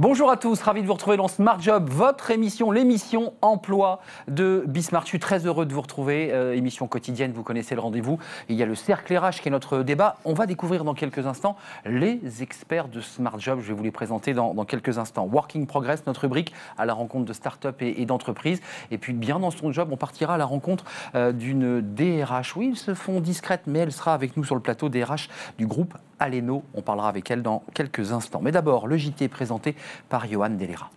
Bonjour à tous, ravi de vous retrouver dans Smart Job, votre émission, l'émission emploi de Bismarck. Je suis très heureux de vous retrouver, euh, émission quotidienne, vous connaissez le rendez-vous. Il y a le cercle RH qui est notre débat. On va découvrir dans quelques instants les experts de Smart Job. Je vais vous les présenter dans, quelques instants. Working Progress, notre rubrique à la rencontre de start-up et, d'entreprises. Et puis bien dans son job, on partira à la rencontre euh, d'une DRH. Oui, ils se font discrètes, mais elle sera avec nous sur le plateau DRH du groupe Aleno. On parlera avec elle dans quelques instants. Mais d'abord, le JT présenté par Johan Delera.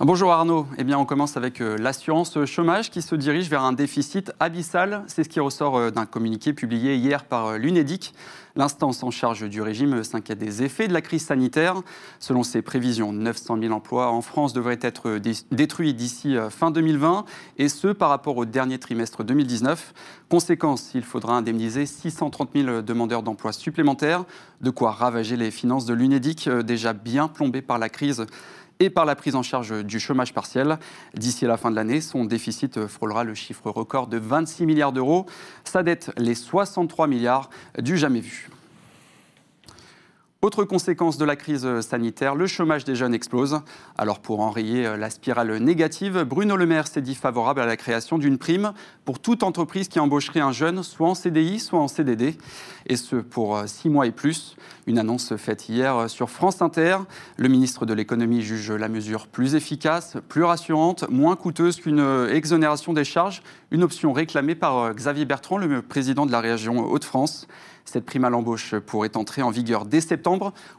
Bonjour Arnaud. Eh bien, on commence avec euh, l'assurance chômage qui se dirige vers un déficit abyssal. C'est ce qui ressort euh, d'un communiqué publié hier par euh, l'UNEDIC. L'instance en charge du régime s'inquiète des effets de la crise sanitaire. Selon ses prévisions, 900 000 emplois en France devraient être détruits d'ici fin 2020, et ce par rapport au dernier trimestre 2019. Conséquence, il faudra indemniser 630 000 demandeurs d'emploi supplémentaires, de quoi ravager les finances de l'UNEDIC déjà bien plombées par la crise et par la prise en charge du chômage partiel. D'ici la fin de l'année, son déficit frôlera le chiffre record de 26 milliards d'euros, sa dette les 63 milliards du jamais vu. Autre conséquence de la crise sanitaire, le chômage des jeunes explose. Alors pour enrayer la spirale négative, Bruno Le Maire s'est dit favorable à la création d'une prime pour toute entreprise qui embaucherait un jeune, soit en CDI, soit en CDD, et ce pour six mois et plus. Une annonce faite hier sur France Inter. Le ministre de l'économie juge la mesure plus efficace, plus rassurante, moins coûteuse qu'une exonération des charges, une option réclamée par Xavier Bertrand, le président de la région Hauts-de-France. Cette prime à l'embauche pourrait entrer en vigueur dès septembre,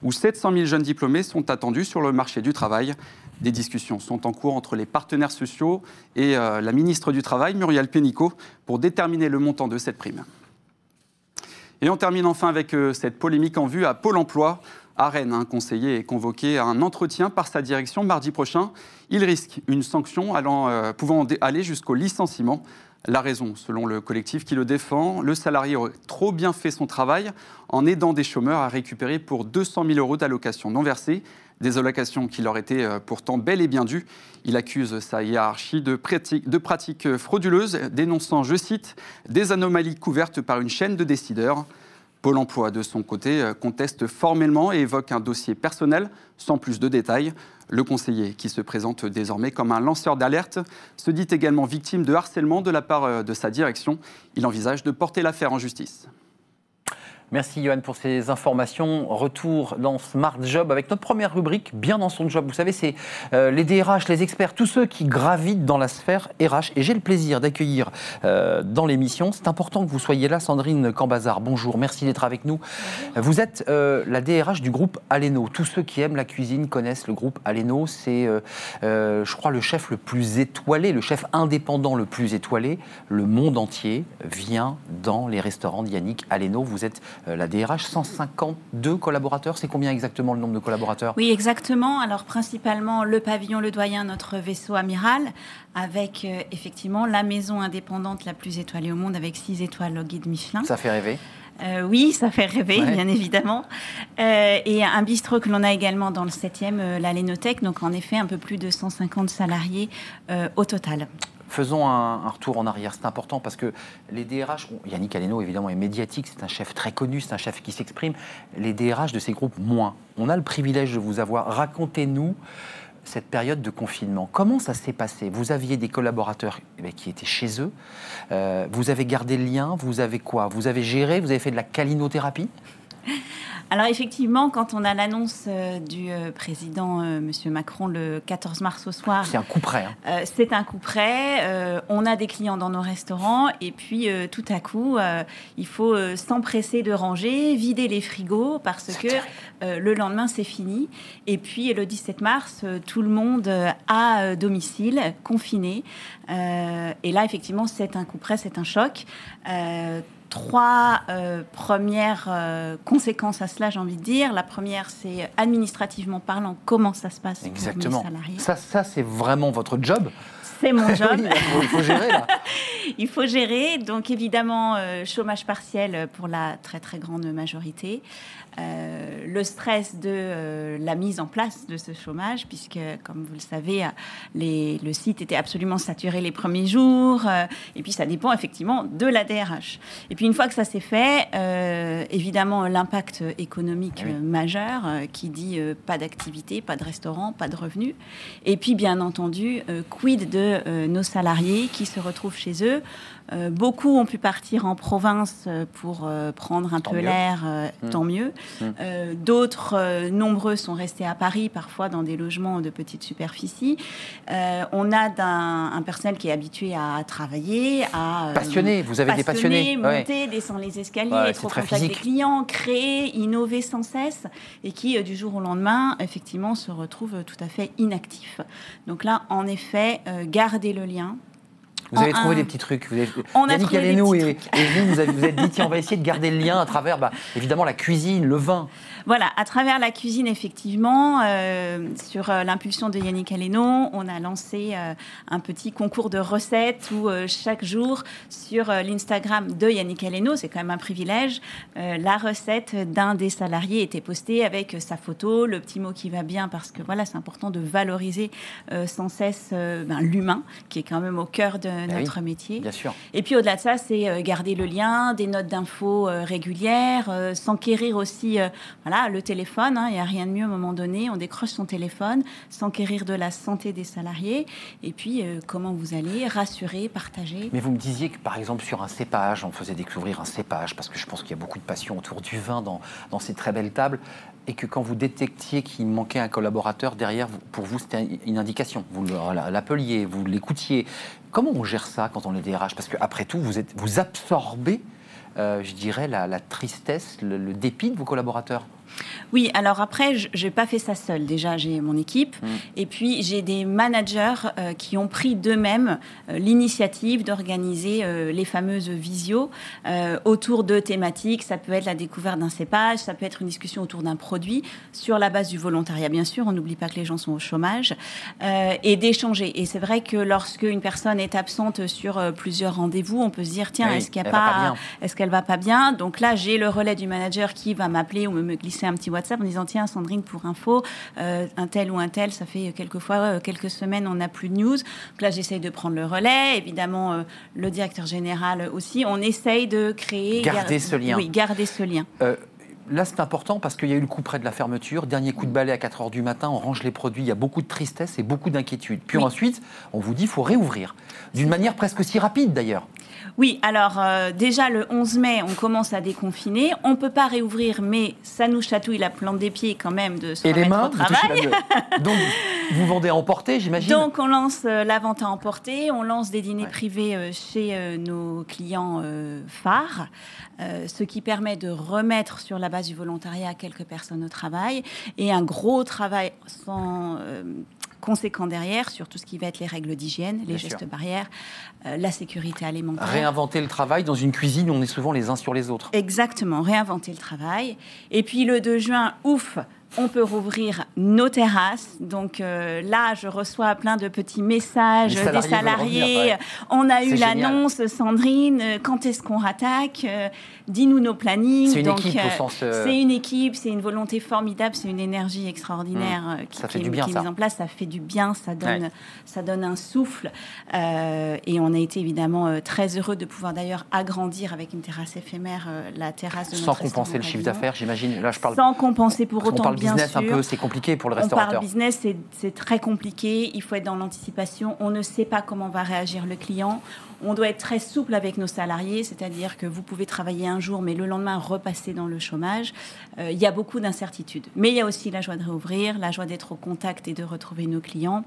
où 700 000 jeunes diplômés sont attendus sur le marché du travail. Des discussions sont en cours entre les partenaires sociaux et euh, la ministre du Travail, Muriel Pénicaud, pour déterminer le montant de cette prime. Et on termine enfin avec euh, cette polémique en vue à Pôle emploi. À Rennes, un conseiller est convoqué à un entretien par sa direction mardi prochain. Il risque une sanction euh, pouvant aller jusqu'au licenciement. La raison, selon le collectif qui le défend, le salarié aurait trop bien fait son travail en aidant des chômeurs à récupérer pour 200 000 euros d'allocations non versées, des allocations qui leur étaient euh, pourtant bel et bien dues. Il accuse sa hiérarchie de, pratiques, de pratiques frauduleuses, dénonçant, je cite, des anomalies couvertes par une chaîne de décideurs. Pôle emploi, de son côté, euh, conteste formellement et évoque un dossier personnel, sans plus de détails. Le conseiller, qui se présente désormais comme un lanceur d'alerte, se dit également victime de harcèlement de la part euh, de sa direction. Il envisage de porter l'affaire en justice. Merci Johan pour ces informations. Retour dans Smart Job avec notre première rubrique, bien dans son job. Vous savez, c'est euh, les DRH, les experts, tous ceux qui gravitent dans la sphère RH. Et j'ai le plaisir d'accueillir euh, dans l'émission, c'est important que vous soyez là, Sandrine Cambazard. Bonjour, merci d'être avec nous. Vous êtes euh, la DRH du groupe Aleno. Tous ceux qui aiment la cuisine connaissent le groupe Aleno. C'est, je crois, le chef le plus étoilé, le chef indépendant le plus étoilé. Le monde entier vient dans les restaurants d'Yannick Aleno. Vous êtes la DRH, 152 collaborateurs. C'est combien exactement le nombre de collaborateurs? Oui, exactement. Alors principalement le pavillon Le Doyen, notre vaisseau amiral, avec euh, effectivement la maison indépendante la plus étoilée au monde, avec 6 étoiles au guide Michelin. Ça fait rêver euh, oui, ça fait rêver, bien évidemment. et un bistrot que l'on a également dans le 7e, la Lénothèque. Donc, en effet, un peu plus de 150 salariés au total. Faisons un, retour en arrière, c'est important parce que les DRH, Yannick Aleno évidemment est médiatique, c'est un chef très connu, c'est un chef qui s'exprime. Les DRH de ces groupes, moins. On a le privilège de vous avoir. Racontez-nous cette période de confinement. Comment ça s'est passé? Vous aviez des collaborateurs eh ben, qui étaient chez eux. Euh, vous avez gardé le lien. Vous avez quoi? Vous avez géré Vous avez fait de la calinothérapie? alors effectivement, quand on a l'annonce euh, du euh, président euh, Monsieur Macron le 14 mars au soir, c'est un coup près. Hein. c'est un coup près. on a des clients dans nos restaurants et puis tout à coup, il faut s'empresser de ranger, vider les frigos parce que le lendemain c'est fini. Et puis le 17 mars, tout le monde à domicile, confiné. et là effectivement, c'est un coup près, c'est un choc trois euh, premières euh, conséquences à cela, j'ai envie de dire. La première, c'est administrativement parlant, comment ça se passe Exactement. pour les salariés. Ça, ça c'est vraiment votre job c'est mon job. il faut gérer là. il faut gérer. Donc évidemment, euh, chômage partiel pour la très très grande majorité. Euh, le stress de euh, la mise en place de ce chômage, puisque, comme vous le savez, le site était absolument saturé les premiers jours. et puis, ça dépend effectivement de la DRH. Et puis, une fois que ça s'est fait, euh, évidemment l'impact économique Oui. euh, majeur euh, qui dit euh, pas d'activité, pas de restaurant, pas de revenus. Et puis bien entendu, euh, quid de euh, nos salariés qui se retrouvent chez eux. Euh, beaucoup ont pu partir en province euh, pour euh, prendre un Tant peu l'air, euh, Mm. tant mieux. Mm. Euh, D'autres, nombreux, sont restés à Paris, parfois dans des logements de petite superficie. On a d'un- un personnel qui est habitué à travailler, à... Passionné, vous avez des passionnés. Ouais. monter, descendre les escaliers, Ouais, être au contact des clients, créer, innover sans cesse, et qui, du jour au lendemain, effectivement, se retrouvent euh, tout à fait inactifs. Donc là, en effet, garder le lien. Vous avez trouvé un- des petits trucs. Vous avez... On a Yannick trouvé des Aleno petits et, et vous, vous avez, vous êtes dit, tiens, on va essayer de garder le lien à travers, bah, évidemment, la cuisine, le vin. Voilà, à travers la cuisine, effectivement, euh, sur euh, l'impulsion de Yannick Aleno, on a lancé euh, un petit concours de recettes où euh, chaque jour, sur l'Instagram de Yannick Aleno, c'est quand même un privilège, la recette d'un des salariés était postée avec sa photo, le petit mot qui va bien, parce que voilà, c'est important de valoriser sans cesse ben, l'humain, qui est quand même au cœur de oui, notre métier. Bien sûr. Et puis au-delà de ça, c'est garder le lien, des notes d'infos régulières, s'enquérir aussi, voilà, le téléphone. hein, Il n'y a rien de mieux à un moment donné. On décroche son téléphone, s'enquérir de la santé des salariés, et puis euh, comment vous allez, rassurer, partager. Mais vous me disiez que, par exemple, sur un cépage, on faisait découvrir un cépage, parce que je pense qu'il y a beaucoup de passion autour du vin dans, ces très belles tables, et que quand vous détectiez qu'il manquait un collaborateur, derrière, pour vous, c'était une indication. Vous l'appeliez, vous l'écoutiez. Comment on gère ça quand on est DRH Parce qu'après tout, vous, absorbez, euh, je dirais, la, tristesse, le dépit de vos collaborateurs. Oui, alors après, je n'ai pas fait ça seule. Déjà, j'ai mon équipe. Mm. Et puis, j'ai des managers euh, qui ont pris d'eux-mêmes euh, l'initiative d'organiser euh, les fameuses visios autour de thématiques. Ça peut être la découverte d'un cépage, ça peut être une discussion autour d'un produit, sur la base du volontariat, bien sûr. On n'oublie pas que les gens sont au chômage. et d'échanger. Et c'est vrai que lorsque une personne est absente sur plusieurs rendez-vous, on peut se dire, tiens, Oui, est-ce qu'il y a elle va pas pas, bien. est-ce qu'elle va pas bien? Donc là, j'ai le relais du manager qui va m'appeler ou me me glisser un petit WhatsApp en disant tiens Sandrine pour info, euh, un tel ou un tel, ça fait quelques fois euh, quelques semaines on n'a plus de news. Donc là, j'essaye de prendre le relais. Évidemment, euh, le directeur général aussi. On essaye de créer Garder gar- ce lien. Oui, garder ce lien. Là, c'est important parce qu'il y a eu le coup près de la fermeture. Dernier coup de balai à 4 heures du matin, on range les produits. Il y a beaucoup de tristesse et beaucoup d'inquiétude. Puis Oui. ensuite, on vous dit qu'il faut réouvrir. D'une manière presque aussi rapide d'ailleurs. Oui, alors euh, déjà le 11 mai, on commence à déconfiner. On peut pas réouvrir, mais ça nous chatouille la plante des pieds quand même de se Et les remettre mains, au travail. Donc, vous vendez à emporter, j'imagine Donc, on lance euh, la vente à emporter, on lance des dîners Ouais. privés euh, chez nos clients phares, ce qui permet de remettre sur la base du volontariat quelques personnes au travail et un gros travail sans. Conséquent derrière sur tout ce qui va être les règles d'hygiène, les Bien gestes sûr. barrières, euh, la sécurité alimentaire. Réinventer le travail dans une cuisine où on est souvent les uns sur les autres. Exactement, réinventer le travail. Et puis le 2 juin, ouf, on peut rouvrir nos terrasses. Donc euh, là, je reçois plein de petits messages des salariés revenir, ouais. On a eu l'annonce, Sandrine, euh, quand est-ce qu'on rattaque Euh, Dis-nous nos plannings. C'est une Donc, équipe au sens, C'est une équipe, c'est une volonté formidable, c'est une énergie extraordinaire qui, est, bien, qui est ça. mise en place. Ça fait du bien, ça donne, Ouais. ça donne un souffle. Et on a été évidemment très heureux de pouvoir d'ailleurs agrandir avec une terrasse éphémère la terrasse de Sans notre compenser le chiffre d'affaires, j'imagine. Là, je parle. Sans compenser pour autant, business sûr. un peu, c'est compliqué pour le on parle restaurateur. business, c'est- c'est très compliqué. Il faut être dans l'anticipation. On ne sait pas comment va réagir le client. On doit être très souple avec nos salariés, c'est-à-dire que vous pouvez travailler un jour, mais le lendemain repasser dans le chômage. Euh, il y a beaucoup d'incertitudes. Mais il y a aussi la joie de réouvrir, la joie d'être au contact et de retrouver nos clients.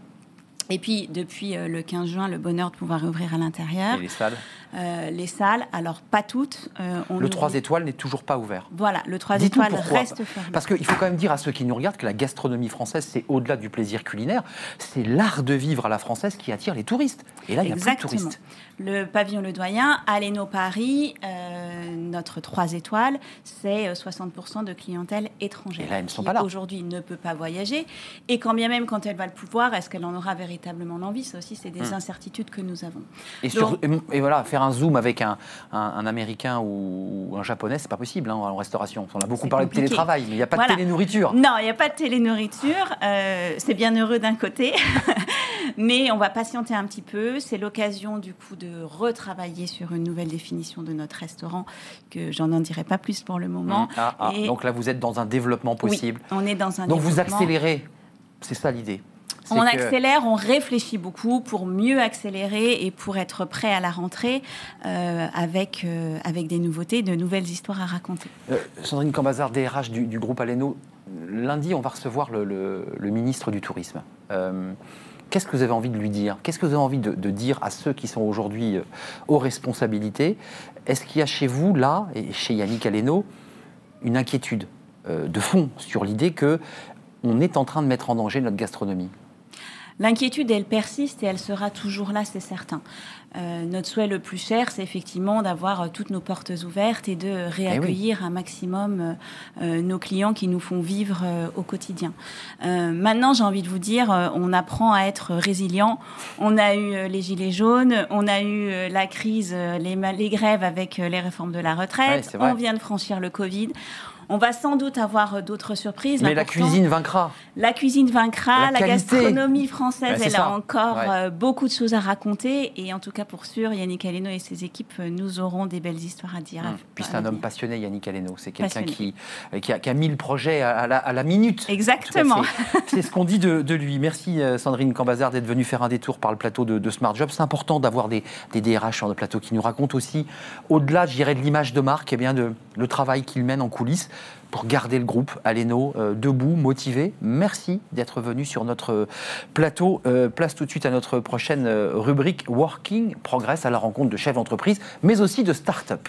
Et puis, depuis euh, le 15 juin, le bonheur de pouvoir réouvrir à l'intérieur. Et les salles. Euh, les salles, alors pas toutes. euh, on Le oublie- 3 étoiles n'est toujours pas ouvert. Voilà, le 3 Dites-nous étoiles reste fermé. Parce qu'il faut quand même dire à ceux qui nous regardent que la gastronomie française, c'est au-delà du plaisir culinaire, c'est l'art de vivre à la française qui attire les touristes. Et là, il n'y a plus de touristes. Le pavillon Le Doyen, Aléno Paris, euh, notre 3 étoiles, c'est 60% de clientèle étrangère. Et là, elles ne sont pas là. Aujourd'hui, ne peut pas voyager. Et quand bien même, quand elle va le pouvoir, est-ce qu'elle en aura véritablement l'envie? Ça aussi, c'est des Hmm. incertitudes que nous avons. Et, Donc- voilà, faire un zoom avec un, un- un Américain ou un Japonais, c'est pas possible hein, en restauration. On a beaucoup parlé de télétravail, mais il n'y a pas Voilà. de télénourriture. Non, il n'y a pas de télénourriture. Euh, c'est bien heureux d'un côté. Mais on va patienter un petit peu. C'est l'occasion, du coup, de retravailler sur une nouvelle définition de notre restaurant, que j'en en dirai pas plus pour le moment. Ah, ah, Et- Donc là, vous êtes dans un développement possible. Oui, on est dans un donc vous accélérez. C'est ça l'idée. On que- accélère, on réfléchit beaucoup pour mieux accélérer et pour être prêt à la rentrée euh, avec, euh, avec des nouveautés, de nouvelles histoires à raconter. Euh, Sandrine Cambazard, DRH du, du groupe Aleno, lundi, on va recevoir le, le- le ministre du Tourisme. Qu'est-ce que vous avez envie de lui dire? Qu'est-ce que vous avez envie de, de dire à ceux qui sont aujourd'hui euh, aux responsabilités? Est-ce qu'il y a chez vous, là, et chez Yannick Aleno, une inquiétude euh, de fond sur l'idée que on est en train de mettre en danger notre gastronomie? L'inquiétude, elle persiste et elle sera toujours là, c'est certain. Euh, notre souhait le plus cher, c'est effectivement d'avoir euh, toutes nos portes ouvertes et de réaccueillir un maximum euh, euh, nos clients qui nous font vivre euh, au quotidien. Euh, maintenant, j'ai envie de vous dire, euh, on apprend à être résilient. On a eu les gilets jaunes, on a eu la crise, euh, les, grèves avec les réformes de la retraite, on vient de franchir le Covid. On va sans doute avoir euh, d'autres surprises. Mais la cuisine vaincra. la cuisine vaincra, la, gastronomie française, elle ça. a encore Ouais. euh, beaucoup de choses à raconter. Et en tout cas, pour sûr, Yannick Aleno et ses équipes, euh, nous aurons des belles histoires à dire. Hum. Puis c'est un homme passionné, Yannick Aleno. C'est quelqu'un qui, qui, a, qui a mis le projet à, la, à la minute. Exactement. C'est ce qu'on dit de, de lui. Merci Sandrine Cambazard d'être venue faire un détour par le plateau de, de Smart Job. C'est important d'avoir des, des DRH sur le plateau qui nous racontent aussi, au-delà, je dirais, de l'image de marque, eh bien de, le travail qu'ils mènent en coulisses pour garder le groupe Aleno euh, debout, motivé. Merci d'être venu sur notre plateau. Euh, place tout de suite à notre prochaine euh, rubrique Working Progress à la rencontre de chefs d'entreprise, mais aussi de start-up.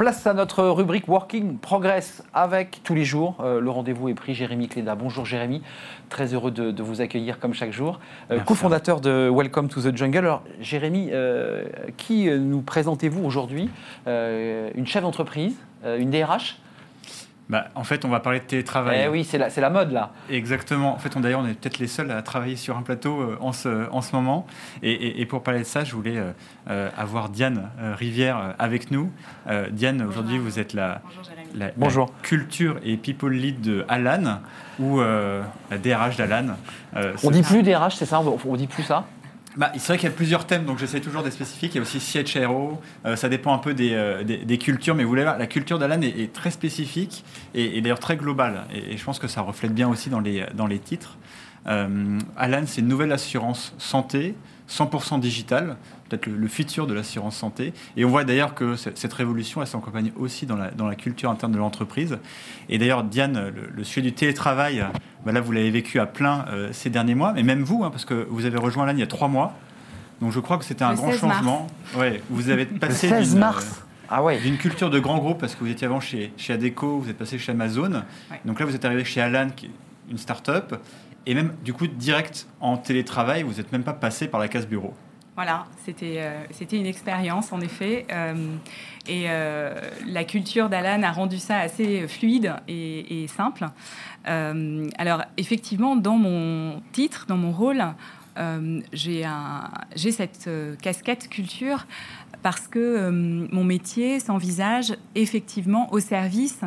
Place à notre rubrique Working Progress avec tous les jours. euh, le rendez-vous est pris. Jérémy Cléda. Bonjour Jérémy. Très heureux de, de vous accueillir comme chaque jour. Euh, cofondateur de Welcome to the Jungle. Alors Jérémy, euh, qui nous présentez-vous aujourd'hui? Euh, Une chef d'entreprise Une DRH Bah, en fait, on va parler de télétravail. Eh oui, c'est la, c'est la mode là. Exactement. En fait, on, d'ailleurs, on est peut-être les seuls à travailler sur un plateau euh, en, ce, en ce moment. Et, et- et pour parler de ça, je voulais euh, euh, avoir Diane euh, Rivière avec nous. Euh, Diane, aujourd'hui, vous êtes la, Bonjour, la- la Bonjour. culture et people lead de Alan ou euh, la DRH d'Alan. Euh, On dit plus DRH, c'est ça? On, on dit plus ça? Bah, c'est vrai qu'il y a plusieurs thèmes, donc j'essaie toujours des spécifiques. Il y a aussi CHRO, euh, ça dépend un peu des, euh, des, cultures, mais vous voulez voir, la culture d'Alan est, très spécifique et, d'ailleurs très globale. Et, et je pense que ça reflète bien aussi dans les, dans les titres. Euh, Alan, c'est une nouvelle assurance santé, 100% digitale, peut-être le, le futur de l'assurance santé. Et on voit d'ailleurs que cette révolution, elle s'accompagne aussi dans la, dans la culture interne de l'entreprise. Et d'ailleurs, Diane, le, le sujet du télétravail, bah là, vous l'avez vécu à plein euh, ces derniers mois, mais même vous, hein, parce que vous avez rejoint Alan il y a trois mois. Donc je crois que c'était un Le grand 16 mars. changement. Ouais, vous avez Le passé 16 d'une, mars Ah ouais. euh, d'une culture de grand groupe, parce que vous étiez avant chez, chez Adeco, vous êtes passé chez Amazon. Ouais. Donc là, vous êtes arrivé chez Alan, qui est une start-up. Et même, du coup, direct en télétravail, vous n'êtes même pas passé par la case bureau. Voilà, c'était euh, c'était une expérience en effet. euh, et euh, la culture d'Alan a rendu ça assez fluide et, simple. Alors effectivement, dans mon titre, dans mon rôle, j'ai cette casquette culture parce que mon métier s'envisage effectivement au service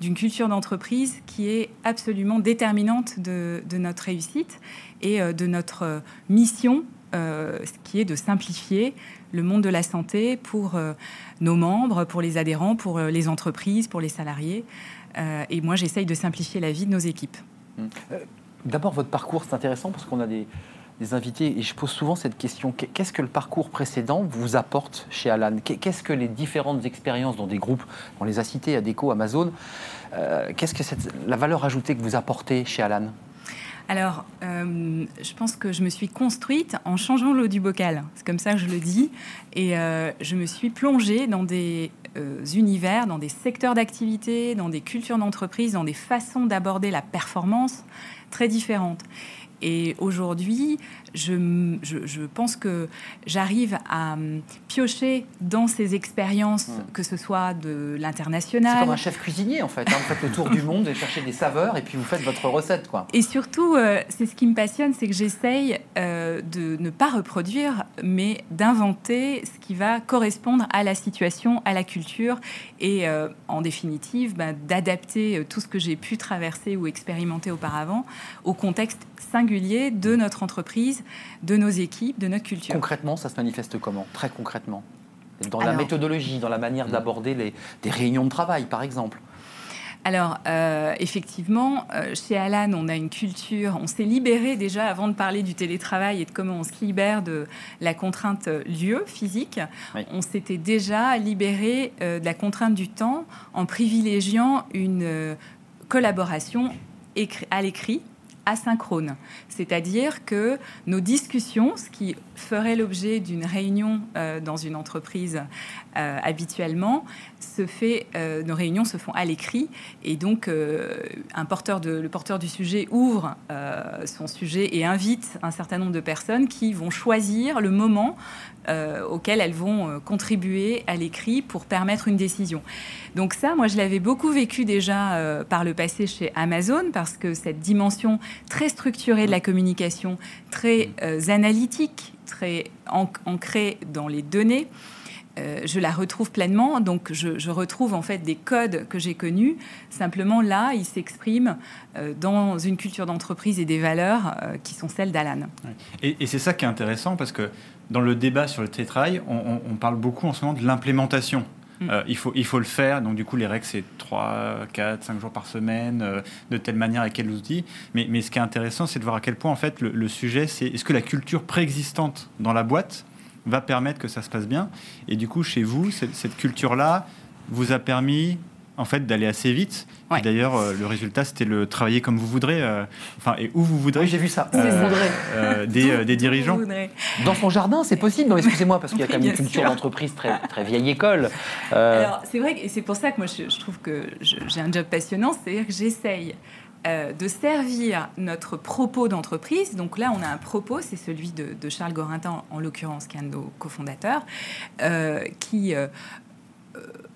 d'une culture d'entreprise qui est absolument déterminante de, notre réussite et de notre mission, euh, qui est de simplifier le monde de la santé pour euh, nos membres, pour les adhérents, pour euh, les entreprises, pour les salariés. Euh, et moi, j'essaye de simplifier la vie de nos équipes. D'abord, votre parcours, c'est intéressant parce qu'on a des, invités et je pose souvent cette question. Qu'est- Qu'est-ce que le parcours précédent vous apporte chez Alan? Qu'est- Qu'est-ce que les différentes expériences dans des groupes, on les a cités, Adeco, Amazon, qu'est-ce que la valeur ajoutée que vous apportez chez Alan? Alors, euh, je pense que je me suis construite en changeant l'eau du bocal. C'est comme ça que je le dis. Et euh, je me suis plongée dans des euh, univers, dans des secteurs d'activité, dans des cultures d'entreprise, dans des façons d'aborder la performance très différentes. Et aujourd'hui, je, je, pense que j'arrive à piocher dans ces expériences, mmh. que ce soit de l'international. C'est comme un chef cuisinier en fait. Hein. Vous faites le tour du monde et cherchez des saveurs et puis vous faites votre recette. Quoi. Et surtout, euh, c'est ce qui me passionne, c'est que j'essaye euh, de ne pas reproduire, mais d'inventer ce qui va correspondre à la situation, à la culture et euh, en définitive bah, d'adapter tout ce que j'ai pu traverser ou expérimenter auparavant au contexte singulier de notre entreprise, de nos équipes, de notre culture. Concrètement, ça se manifeste comment? Très concrètement Dans la méthodologie, dans la manière mm. d'aborder les, des réunions de travail, par exemple alors, euh, effectivement, euh, chez Alan, on a une culture, on s'est libéré déjà avant de parler du télétravail et de comment on se libère de la contrainte lieu physique. On s'était déjà libéré euh, de la contrainte du temps en privilégiant une collaboration à l'écrit asynchrone. C'est-à-dire que nos discussions, ce qui ferait l'objet d'une réunion euh, dans une entreprise euh, habituellement, se fait, euh, nos réunions se font à l'écrit et donc un porteur de, le porteur du sujet ouvre son sujet et invite un certain nombre de personnes qui vont choisir le moment auquel elles vont contribuer à l'écrit pour permettre une décision. Donc ça, moi, je l'avais beaucoup vécu déjà par le passé chez Amazon parce que cette dimension très structurée de la communication, très analytique, très ancrée dans les données, euh, je la retrouve pleinement. Donc, je, retrouve en fait des codes que j'ai connus. Simplement, là, ils s'expriment euh, dans une culture d'entreprise et des valeurs euh, qui sont celles d'Alan. Et, c'est ça qui est intéressant parce que dans le débat sur le télétravail, on, parle beaucoup en ce moment de l'implémentation. Mm. il, faut, il faut le faire. Donc, du coup, les règles, c'est 3, 4, 5 jours par semaine, de telle manière, avec quels outils. Mais, mais ce qui est intéressant, c'est de voir à quel point, en fait, le, le sujet, c'est est-ce que la culture préexistante dans la boîte va permettre que ça se passe bien. Et du coup, chez vous, cette, culture-là vous a permis en fait d'aller assez vite. Et d'ailleurs, euh, le résultat, c'était le travailler comme vous voudrez, euh, enfin et où vous voudrez. j'ai vu ça. Euh, des, des, dirigeants. Dans son jardin, c'est possible. Non, excusez-moi, parce qu'il y a quand même une culture d'entreprise très, très vieille école. Alors, c'est vrai, et c'est pour ça que moi, je, je trouve que j'ai un job passionnant, c'est-à-dire que j'essaye euh, de servir notre propos d'entreprise. Donc là, on a un propos, c'est celui de, Charles Gorintin, en l'occurrence, qui est un de nos cofondateurs, euh, qui euh,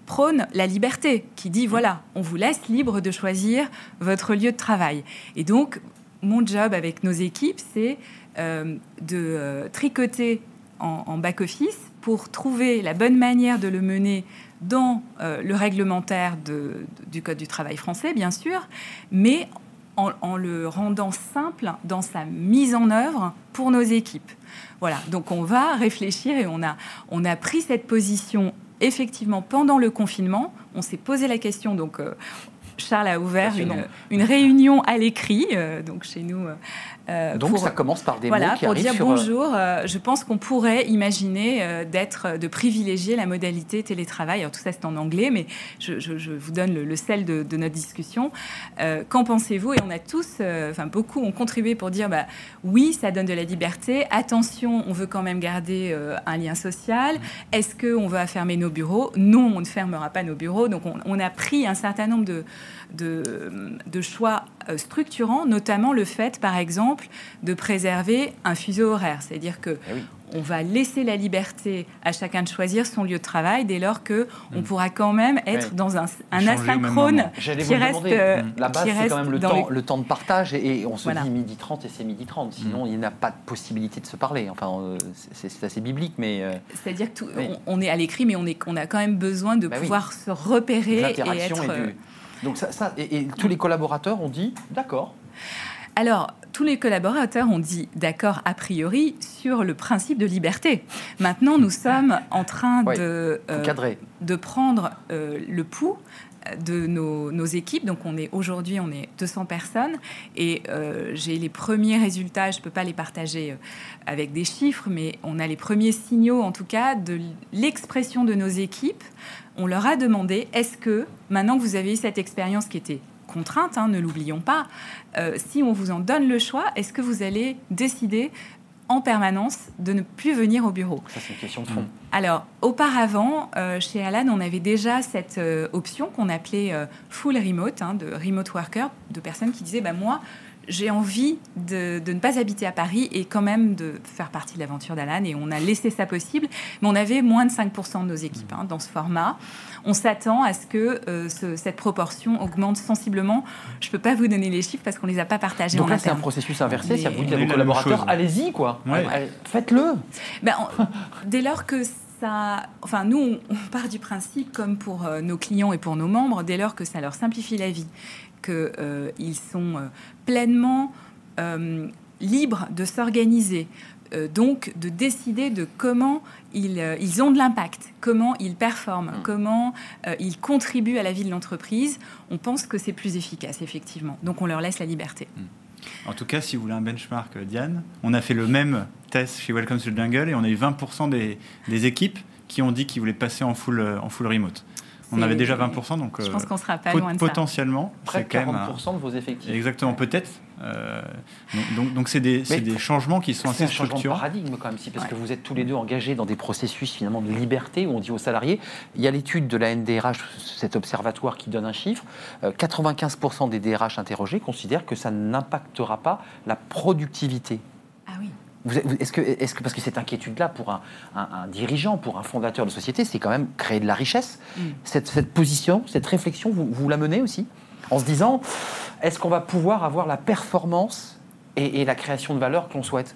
prône la liberté, qui dit voilà, on vous laisse libre de choisir votre lieu de travail. Et donc, mon job avec nos équipes, c'est de tricoter en, back-office pour trouver la bonne manière de le mener dans euh, le réglementaire du Code du travail français, bien sûr, mais en, le rendant simple dans sa mise en œuvre pour nos équipes. Voilà, donc on va réfléchir et on a, on a pris cette position effectivement pendant le confinement. On s'est posé la question, donc euh, Charles a ouvert une, réunion à l'écrit, euh, donc chez nous, euh, Donc ça commence par des voilà, mots qui pour dire bonjour. Euh, je pense qu'on pourrait imaginer euh, d'être, de privilégier la modalité télétravail. Alors tout ça c'est en anglais, mais je, vous donne le, sel de, notre discussion. Qu'en pensez-vous? Et on a tous, enfin beaucoup, ont contribué pour dire bah oui, ça donne de la liberté. Attention, on veut quand même garder un lien social. Est-ce que on va fermer nos bureaux? Non, on ne fermera pas nos bureaux. Donc on, on a pris un certain nombre de de, choix euh, structurants, notamment le fait, par exemple, de préserver un fuseau horaire. C'est-à-dire que eh on va laisser la liberté à chacun de choisir son lieu de travail dès lors que on mm. pourra quand même être dans un, asynchrone qui reste. Euh, La base, c'est quand même le temps, le temps de partage et, on se dit midi 30 et c'est midi 30. Sinon, mm. il n'y a pas de possibilité de se parler. Enfin, euh, c'est assez biblique, mais. C'est-à-dire qu'on on, est à l'écrit, mais on, est, on a quand même besoin de bah pouvoir se repérer et être. Donc ça, et, tous les collaborateurs ont dit d'accord. Alors, tous les collaborateurs ont dit d'accord a priori sur le principe de liberté. Maintenant, nous sommes en train de, euh, de prendre euh, le pouls de nos, équipes. Donc on est aujourd'hui on est 200 personnes et euh, j'ai les premiers résultats. Je peux pas les partager avec des chiffres, mais on a les premiers signaux en tout cas de l'expression de nos équipes on leur a demandé est-ce que, maintenant que vous avez eu cette expérience qui était contrainte, hein, ne l'oublions pas, euh, si on vous en donne le choix, est-ce que vous allez décider en permanence de ne plus venir au bureau? Ça, c'est une question de fond. Mm. Alors, auparavant, euh, chez Alan, on avait déjà cette euh, option qu'on appelait full remote, hein, de remote worker, de personnes qui disaient bah, Moi, j'ai envie de, de, ne pas habiter à Paris et quand même de faire partie de l'aventure d'Alan. Et on a laissé ça possible. Mais on avait moins de 5% de nos équipes hein, dans ce format. On s'attend à ce que euh, ce, cette proportion augmente sensiblement. Je ne peux pas vous donner les chiffres parce qu'on ne les a pas partagés Donc en là, c'est un processus inversé. Mais- C'est à vous à est vos collaborateurs, allez-y, quoi. Ouais. Allez, Faites-le. Ben, on- dès lors que ça, enfin nous, on, on part du principe, comme pour euh, nos clients et pour nos membres, dès lors que ça leur simplifie la vie, qu'ils sont euh, pleinement euh, libres de s'organiser, euh, donc de décider de comment ils, euh, ils ont de l'impact, comment ils performent, Mm. comment euh, ils contribuent à la vie de l'entreprise, on pense que c'est plus efficace, effectivement. Donc on leur laisse la liberté. En tout cas, si vous voulez un benchmark, euh, Diane, on a fait le même test chez Welcome to the Jungle et on a eu 20% des, des équipes qui ont dit qu'ils voulaient passer en full, euh, en full remote. On C'est- avait déjà 20%, donc Je euh, pense qu'on sera pas pot- loin de ça. potentiellement, Près c'est de quand même un- 40% de vos effectifs. Exactement, peut-être. Euh, donc- c'est des, c'est changements qui sont C'est assez un changement de structurants. paradigme quand même, si, parce Ouais. que vous êtes tous les deux engagés dans des processus finalement de liberté où on dit aux salariés, il y a l'étude de la NDRH, cet observatoire qui donne un chiffre, euh, 95% des DRH interrogés considèrent que ça n'impactera pas la productivité. Ah oui. Est-ce que, est que, parce que cette inquiétude-là pour un, un- un dirigeant, pour un fondateur de société, c'est quand même créer de la richesse. Mm. Cette, cette position, cette réflexion, vous, vous la menez aussi En se disant, est-ce qu'on va pouvoir avoir la performance et, et la création de valeur que l'on souhaite?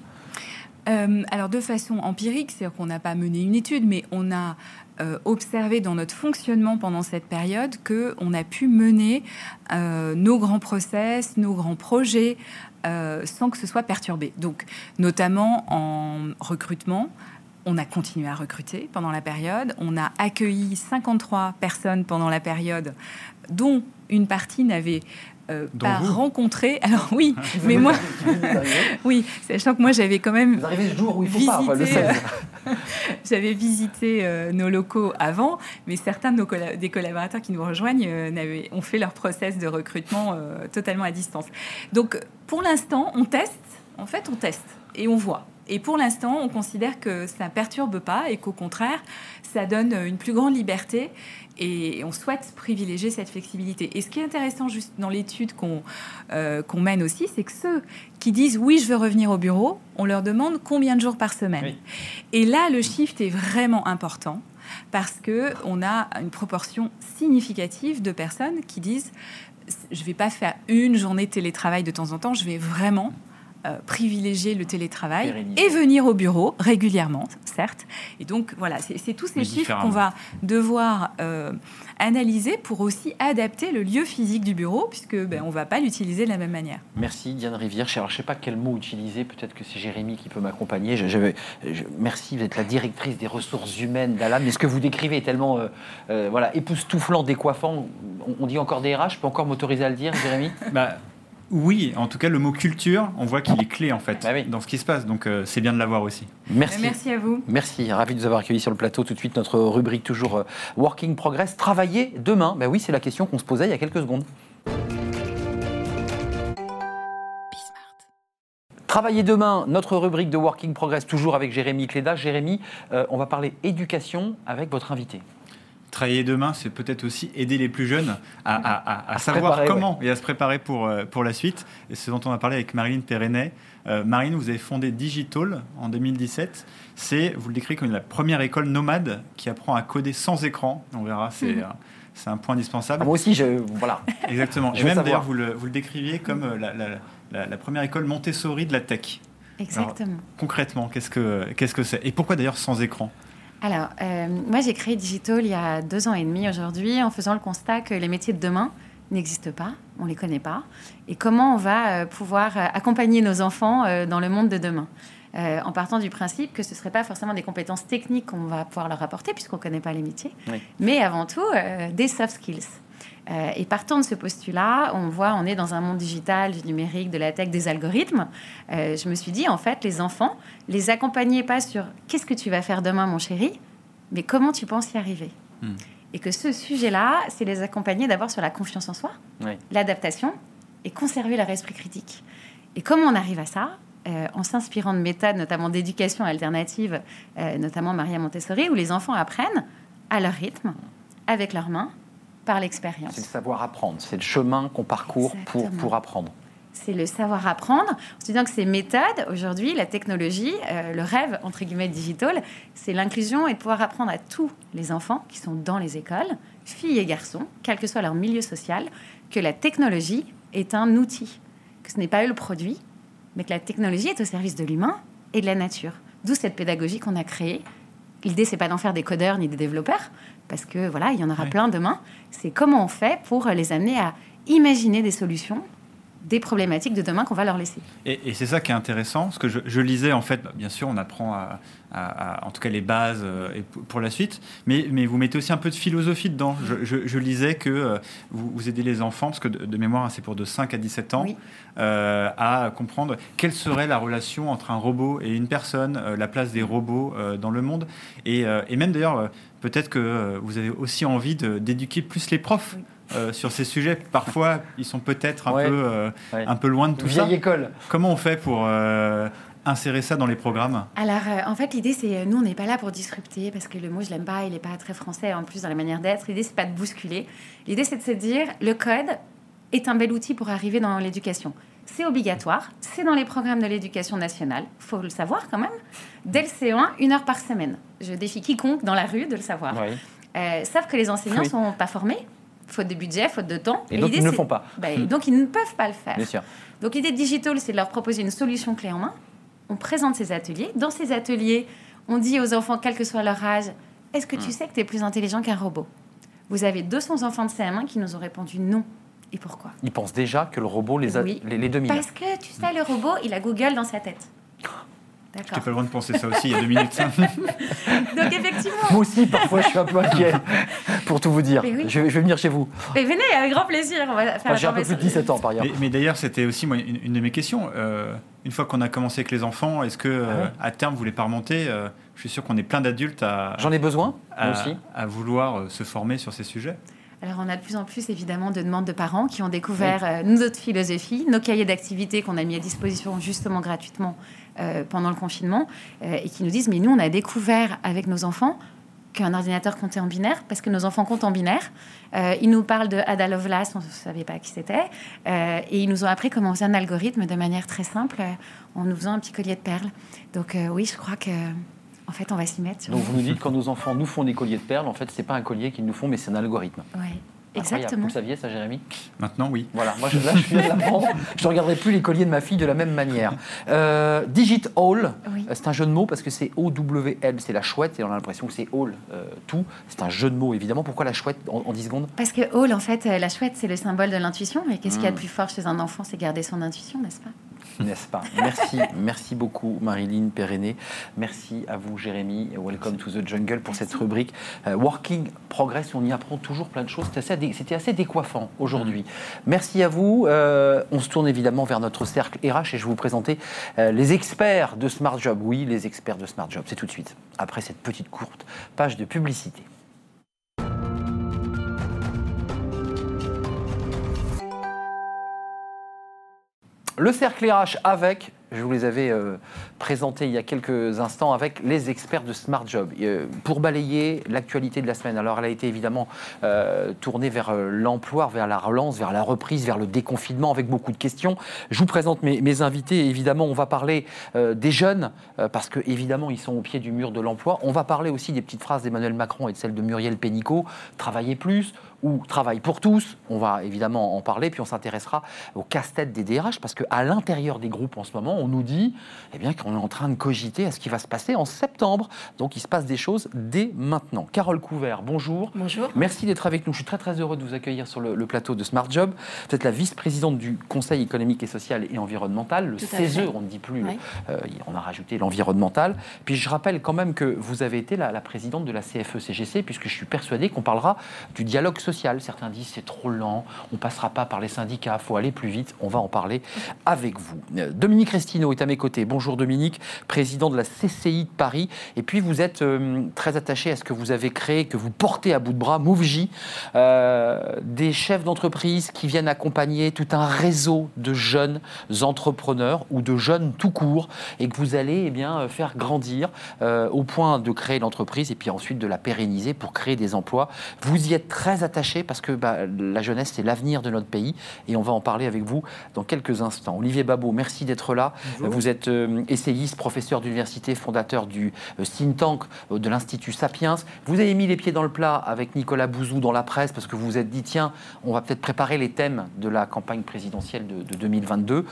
Euh, alors de façon empirique, c'est-à-dire qu'on n'a pas mené une étude, mais on a euh, observé dans notre fonctionnement pendant cette période que on a pu mener euh, nos grands process, nos grands projets sans que ce soit perturbé. Donc notamment en recrutement. On a continué à recruter pendant la période. On a accueilli 53 personnes pendant la période, dont une partie n'avait euh, pas vous rencontré. Alors oui, mais moi, oui, sachant que moi j'avais quand même Vous arrivez jour où il faut pas, enfin, le 16. J'avais visité euh, nos locaux avant, mais certains de nos colla- des collaborateurs qui nous rejoignent euh, ont fait leur process de recrutement euh, totalement à distance. Donc, pour l'instant, on teste. En fait, on teste et on voit. Et pour l'instant, on considère que ça ne perturbe pas et qu'au contraire, ça donne une plus grande liberté et on souhaite privilégier cette flexibilité. Et ce qui est intéressant juste dans l'étude qu'on euh, qu'on mène aussi, c'est que ceux qui disent oui, je veux revenir au bureau, on leur demande combien de jours par semaine. Oui. Et là, le shift est vraiment important parce que on a une proportion significative de personnes qui disent je vais pas faire une journée de télétravail de temps en temps, je vais vraiment euh, privilégier le télétravail et venir au bureau régulièrement, certes. Et donc voilà, c'est tous ces Mais chiffres qu'on va devoir euh, analyser pour aussi adapter le lieu physique du bureau, puisque ben, on va pas l'utiliser de la même manière. Merci Diane Rivière. Alors, je ne sais pas quel mot utiliser, peut-être que c'est Jérémy qui peut m'accompagner. Je- je- je- merci, vous êtes la directrice des ressources humaines d'Alan. Mais ce que vous décrivez est tellement euh, euh, voilà, époustouflant, décoiffant. On, on dit encore des RH, je peux encore m'autoriser à le dire, Jérémy? Bah, oui, en tout cas, le mot culture, on voit qu'il est clé en fait Bah oui. dans ce qui se passe. Donc euh, c'est bien de l'avoir aussi. Merci. Merci à vous. Merci, ravi de vous avoir accueilli sur le plateau. Tout de suite, notre rubrique toujours euh, Working Progress. Travailler demain Ben oui, c'est la question qu'on se posait il y a quelques secondes. Travailler demain, notre rubrique de Working Progress, toujours avec Jérémy Cléda. Jérémy, euh, on va parler éducation avec votre invité. Travailler demain, c'est peut-être aussi aider les plus jeunes à, à- à- à À se savoir préparer, comment et à se préparer pour, euh, pour la suite. Et c'est ce dont on a parlé avec Marilyn Perrennet. Euh, Marilyn, vous avez fondé Digital en 2017. C'est, vous le décrivez comme la première école nomade qui apprend à coder sans écran. On verra, c'est Mhm. euh, c'est un point indispensable. Ah, moi aussi, je, voilà. Exactement. Je Et même d'ailleurs, vous le, vous le décriviez comme euh, la, la- la- la première école Montessori de la tech. Exactement. Concrètement, qu'est-ce que qu'est-ce que c'est? Et pourquoi d'ailleurs sans écran? Alors, euh, moi, j'ai créé Digital il y a deux ans et demi aujourd'hui en faisant le constat que les métiers de demain n'existent pas, on ne les connaît pas, et comment on va euh, pouvoir euh, accompagner nos enfants dans le monde de demain. Euh, en partant du principe que ce ne seraient pas forcément des compétences techniques qu'on va pouvoir leur apporter, puisqu'on ne connaît pas les métiers, Oui. mais avant tout euh, des soft skills. Euh, et partant de ce postulat, on voit, on est dans un monde digital, du numérique, de la tech, des algorithmes. Euh, je me suis dit, en fait, les enfants, les accompagner pas sur qu'est-ce que tu vas faire demain, mon chéri, mais comment tu penses y arriver. Hmm. Et que ce sujet-là, c'est les accompagner d'abord sur la confiance en soi, Oui. l'adaptation et conserver leur esprit critique. Et comment on arrive à ça Euh, En s'inspirant de méthodes, notamment d'éducation alternative, notamment Maria Montessori, où les enfants apprennent à leur rythme, avec leurs mains, par C'est le l'expérience. savoir apprendre. C'est le chemin qu'on parcourt pour, pour apprendre. c'est le savoir apprendre. En se disant que ces méthodes, aujourd'hui, la technologie, euh, le rêve, entre guillemets, digital, c'est l'inclusion et de pouvoir apprendre à tous les enfants qui sont dans les écoles, filles et garçons, quel que soit leur milieu social, que la technologie est un outil, que ce n'est pas le produit, mais que la technologie est au service de l'humain et de la nature. D'où cette pédagogie qu'on a créée. L'idée, c'est pas d'en faire des codeurs ni des développeurs, parce que voilà, il y en aura Ouais. plein demain. C'est comment on fait pour les amener à imaginer des solutions, des problématiques de demain qu'on va leur laisser. Et, et c'est ça qui est intéressant, parce que je, je lisais, en fait, bien sûr, on apprend à, à- à- en tout cas les bases euh, et pour, la suite, mais, mais vous mettez aussi un peu de philosophie dedans. Je, je- je lisais que euh, vous, vous aidez les enfants, parce que de, de mémoire, hein, c'est pour de 5 à 17 ans, Oui. euh, à comprendre quelle serait la relation entre un robot et une personne, la place des robots dans le monde, et, et même d'ailleurs, peut-être que vous avez aussi envie d'éduquer plus les profs. Oui. Euh, sur ces sujets, parfois ils sont peut-être un, Ouais. peu, euh, Ouais. un peu loin de tout ça. Vieille école. Comment on fait pour euh, insérer ça dans les programmes? Alors, euh, en fait, l'idée, c'est euh, nous, on n'est pas là pour disrupter parce que le mot, je l'aime pas, il n'est pas très français en plus dans la manière d'être. L'idée, c'est pas de bousculer. L'idée, c'est de se dire le code est un bel outil pour arriver dans l'éducation. C'est obligatoire, c'est dans les programmes de l'éducation nationale, faut le savoir quand même. Dès le CE1, une heure par semaine. Je défie quiconque dans la rue de le savoir. Oui. Euh, sauf que les enseignants Oui. sont pas formés, faute de budget, faute de temps. Et donc, l'idée, ils ne le font pas. Ben, et donc, ils ne peuvent pas le faire. Bien sûr. Donc l'idée de Digital, c'est de leur proposer une solution clé en main. On présente ces ateliers. Dans ces ateliers, on dit aux enfants, quel que soit leur âge, est-ce que Hmm. tu sais que tu es plus intelligent qu'un robot? Vous avez 200 enfants de CM1 qui nous ont répondu non. Et pourquoi? Ils pensent déjà que le robot les, a, Oui. les, les domine. Parce que tu sais, le robot, il a Google dans sa tête. J'étais D'accord. pas loin de penser ça aussi il y a deux minutes. Donc effectivement, Moi aussi, parfois, je suis un peu inquiet, pour tout vous dire. Oui. Je, vais, je vais venir chez vous. mais venez, avec grand plaisir. La J'ai un peu plus de formation. 17 ans, par ailleurs. mais mais d'ailleurs, c'était aussi moi, une, une de mes questions. Euh, une fois qu'on a commencé avec les enfants, est-ce que Ah euh, à terme vous voulez pas remonter euh, Je suis sûr qu'on est plein d'adultes à, J'en ai besoin, à, aussi. à vouloir se former sur ces sujets. Alors, on a de plus en plus, évidemment, de demandes de parents qui ont découvert euh, notre philosophie, nos cahiers d'activités qu'on a mis à disposition justement gratuitement euh, pendant le confinement, euh, et qui nous disent, mais nous, on a découvert avec nos enfants qu'un ordinateur comptait en binaire, parce que nos enfants comptent en binaire. Euh, ils nous parlent de Ada Lovelace, on ne savait pas qui c'était, euh, et ils nous ont appris comment on faisait un algorithme de manière très simple, euh, en nous faisant un petit collier de perles. Donc oui, je crois que, en fait, on va s'y mettre. Donc vous nous dites quand nos enfants nous font des colliers de perles, en fait, c'est pas un collier qu'ils nous font, mais c'est un algorithme. Incroyable. Exactement. Vous le saviez ça, Jérémy Maintenant, oui. Voilà, moi je, là, je viens de l'apprendre. Je ne regarderai plus les colliers de ma fille de la même manière. Euh, Digit Hall, Oui. euh, c'est un jeu de mots parce que c'est O-W-L, c'est la chouette et on a l'impression que c'est Hall euh, tout. C'est un jeu de mots évidemment. Pourquoi la chouette en, en 10 secondes? Parce que Hall, en fait, la chouette, c'est le symbole de l'intuition. Et qu'est-ce qu'il y a de Mm. plus fort chez un enfant? C'est garder son intuition, n'est-ce pas? N'est-ce pas? Merci, merci beaucoup Marilyn Péréné. Merci à vous Jérémy. et Welcome to the Jungle pour cette rubrique euh, Working Progress. On y apprend toujours plein de choses. C'était assez, dé- c'était assez décoiffant aujourd'hui. Merci à vous. Euh, on se tourne évidemment vers notre cercle RH et je vais vous présenter euh, les experts de Smart Job. Oui, les experts de Smart Job. C'est tout de suite après cette petite courte page de publicité. Le cercle RH avec, je vous les avais euh, présentés il y a quelques instants, avec les experts de Smart Job. Euh, pour balayer l'actualité de la semaine, alors elle a été évidemment euh, tournée vers l'emploi, vers la relance, vers la reprise, vers le déconfinement, avec beaucoup de questions. Je vous présente mes, invités. Évidemment, on va parler des jeunes, parce que évidemment, ils sont au pied du mur de l'emploi. On va parler aussi des petites phrases d'Emmanuel Macron et de celles de Muriel Pénicaud, travailler plus ou travail pour tous. On va évidemment en parler, puis on s'intéressera au casse-tête des DRH, parce qu'à l'intérieur des groupes en ce moment, on nous dit eh bien, qu'on est en train de cogiter à ce qui va se passer en septembre. Donc il se passe des choses dès maintenant. Carole Couvert, bonjour. Bonjour. Merci d'être avec nous. Je suis très très heureux de vous accueillir sur le, le plateau de Smart Job. Vous êtes la vice-présidente du Conseil économique et social et environnemental, le CESE, on ne dit plus, Oui. euh, on a rajouté l'environnemental. Puis je rappelle quand même que vous avez été la, la présidente de la E CFE-CGC, puisque je suis persuadé qu'on parlera du dialogue social. Certains disent c'est trop lent, on passera pas par les syndicats, faut aller plus vite. On va en parler avec vous. Euh, Dominique Resti Cristino est à mes côtés. Bonjour Dominique, président de la CCI de Paris. Et puis vous êtes euh, très attaché à ce que vous avez créé, que vous portez à bout de bras, MoveJ, euh, des chefs d'entreprise qui viennent accompagner tout un réseau de jeunes entrepreneurs ou de jeunes tout court et que vous allez eh bien, euh, faire grandir au point de créer l'entreprise et puis ensuite de la pérenniser pour créer des emplois. Vous y êtes très attaché parce que bah, la jeunesse, c'est l'avenir de notre pays et on va en parler avec vous dans quelques instants. Olivier Babot, merci d'être là. Vous êtes euh, essayiste, professeur d'université, fondateur du euh, think tank euh, de l'Institut Sapiens. Vous avez mis les pieds dans le plat avec Nicolas Bouzou dans la presse parce que vous vous êtes dit tiens, on va peut-être préparer les thèmes de la campagne présidentielle de, 2022.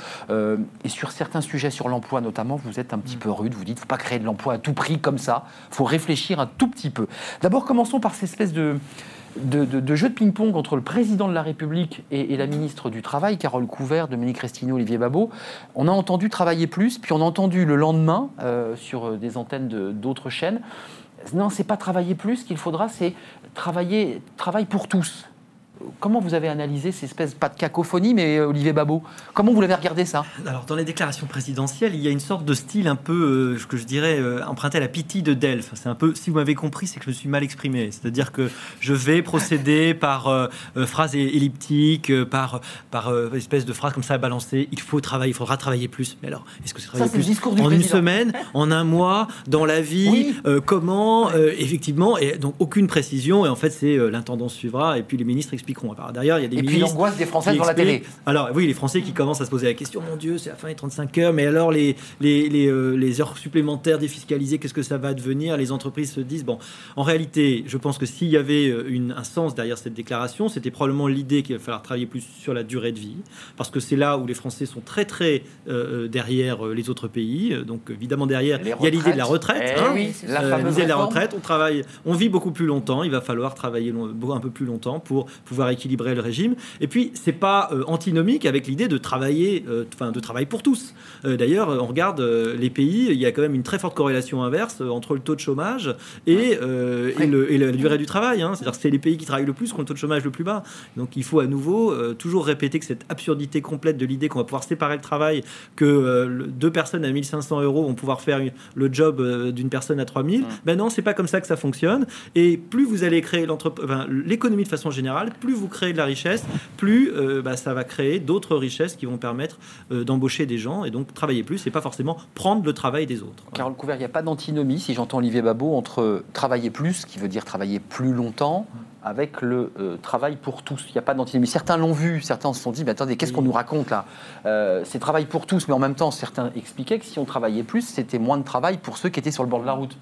et sur certains sujets, sur l'emploi notamment, vous êtes un petit mm. peu rude. Vous dites faut pas créer de l'emploi à tout prix comme ça. faut réfléchir un tout petit peu. D'abord, commençons par cette espèce de de, jeu de ping-pong entre le président de la République et, la ministre du Travail, Carole Couvert, Dominique Restino, Olivier Babot. On a entendu travailler plus, puis on a entendu le lendemain euh, sur euh, des antennes d'autres chaînes. Non, c'est pas travailler plus qu'il faudra, c'est travailler travail pour tous. Comment vous avez analysé ces espèces, pas de cacophonie, mais euh, Olivier Babot, comment vous l'avez regardé ça? Alors, dans les déclarations présidentielles, il y a une sorte de style un peu, euh, que je dirais, euh, emprunté à la pitié de Delphes. C'est un peu, si vous m'avez compris, c'est que je me suis mal exprimé. C'est-à-dire que je vais procéder par phrases elliptiques, par, par espèce de phrases comme ça à balancer. Il faut travailler, il faudra travailler plus. Mais alors, est-ce que c'est travailler plus en une semaine, en un mois, dans la vie Comment Effectivement, et donc aucune précision. Et en fait, c'est l'intendance suivra, et puis les ministres expliquent derrière, il y a des Et puis l'angoisse des Français devant la télé. Alors oui, les Français qui commencent à se poser la question, mon Dieu, c'est la fin des 35 heures, mais alors les, les, les, euh, les heures supplémentaires défiscalisées, qu'est-ce que ça va devenir? Les entreprises se disent, bon, en réalité, je pense que s'il y avait euh, une, un sens derrière cette déclaration, c'était probablement l'idée qu'il va falloir travailler plus sur la durée de vie, parce que c'est là où les Français sont très très euh, derrière les autres pays. Donc évidemment derrière, il y a l'idée de la retraite. Eh hein, oui, la l'idée de la retraite, on travaille, on vit beaucoup plus longtemps, il va falloir travailler un peu plus longtemps pour pouvoir équilibrer le régime. Et puis, c'est pas euh, antinomique avec l'idée de travailler, euh, enfin, de travail pour tous. Euh, d'ailleurs, on regarde les pays, il y a quand même une très forte corrélation inverse entre le taux de chômage et, et, le, et la durée du travail. Hein. C'est-à-dire que c'est les pays qui travaillent le plus qui ont le taux de chômage le plus bas. Donc, il faut à nouveau toujours répéter que cette absurdité complète de l'idée qu'on va pouvoir séparer le travail, que deux personnes à 1500 euros vont pouvoir faire le job d'une personne à 3000, ben non, c'est pas comme ça que ça fonctionne. Et plus vous allez créer l'économie de façon générale, plus vous créez de la richesse, plus euh, bah, ça va créer d'autres richesses qui vont permettre euh, d'embaucher des gens et donc travailler plus et pas forcément prendre le travail des autres. Carole Couvert, il n'y a pas d'antinomie, si j'entends Olivier Babot, entre travailler plus, qui veut dire travailler plus longtemps, avec le euh, travail pour tous. Il n'y a pas d'antinomie. Certains l'ont vu, certains se sont dit, mais attendez, qu'est-ce qu'on nous raconte là? C'est travail pour tous, mais en même temps, certains expliquaient que si on travaillait plus, c'était moins de travail pour ceux qui étaient sur le bord de la route.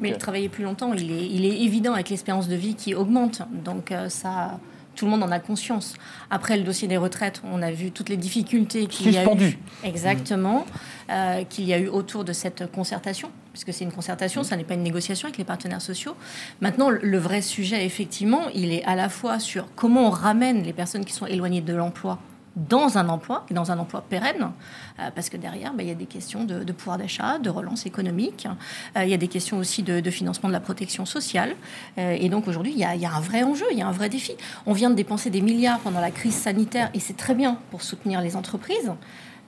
mais travailler plus longtemps, il est, il est évident avec l'espérance de vie qui augmente. Donc ça tout le monde en a conscience. Après le dossier des retraites, on a vu toutes les difficultés qu'il y a eu. Exactement. Euh, qu'il y a eu autour de cette concertation, puisque c'est une concertation, ça n'est pas une négociation avec les partenaires sociaux. Maintenant, le vrai sujet, effectivement, il est à la fois sur comment on ramène les personnes qui sont éloignées de l'emploi dans un emploi, dans un emploi pérenne, euh, parce que derrière, bah, il y a des questions de, pouvoir d'achat, de relance économique, euh, il y a des questions aussi de, financement de la protection sociale. Euh, et donc aujourd'hui, il, y, a, un vrai enjeu, il y a un vrai défi. On vient de dépenser des milliards pendant la crise sanitaire, et c'est très bien pour soutenir les entreprises.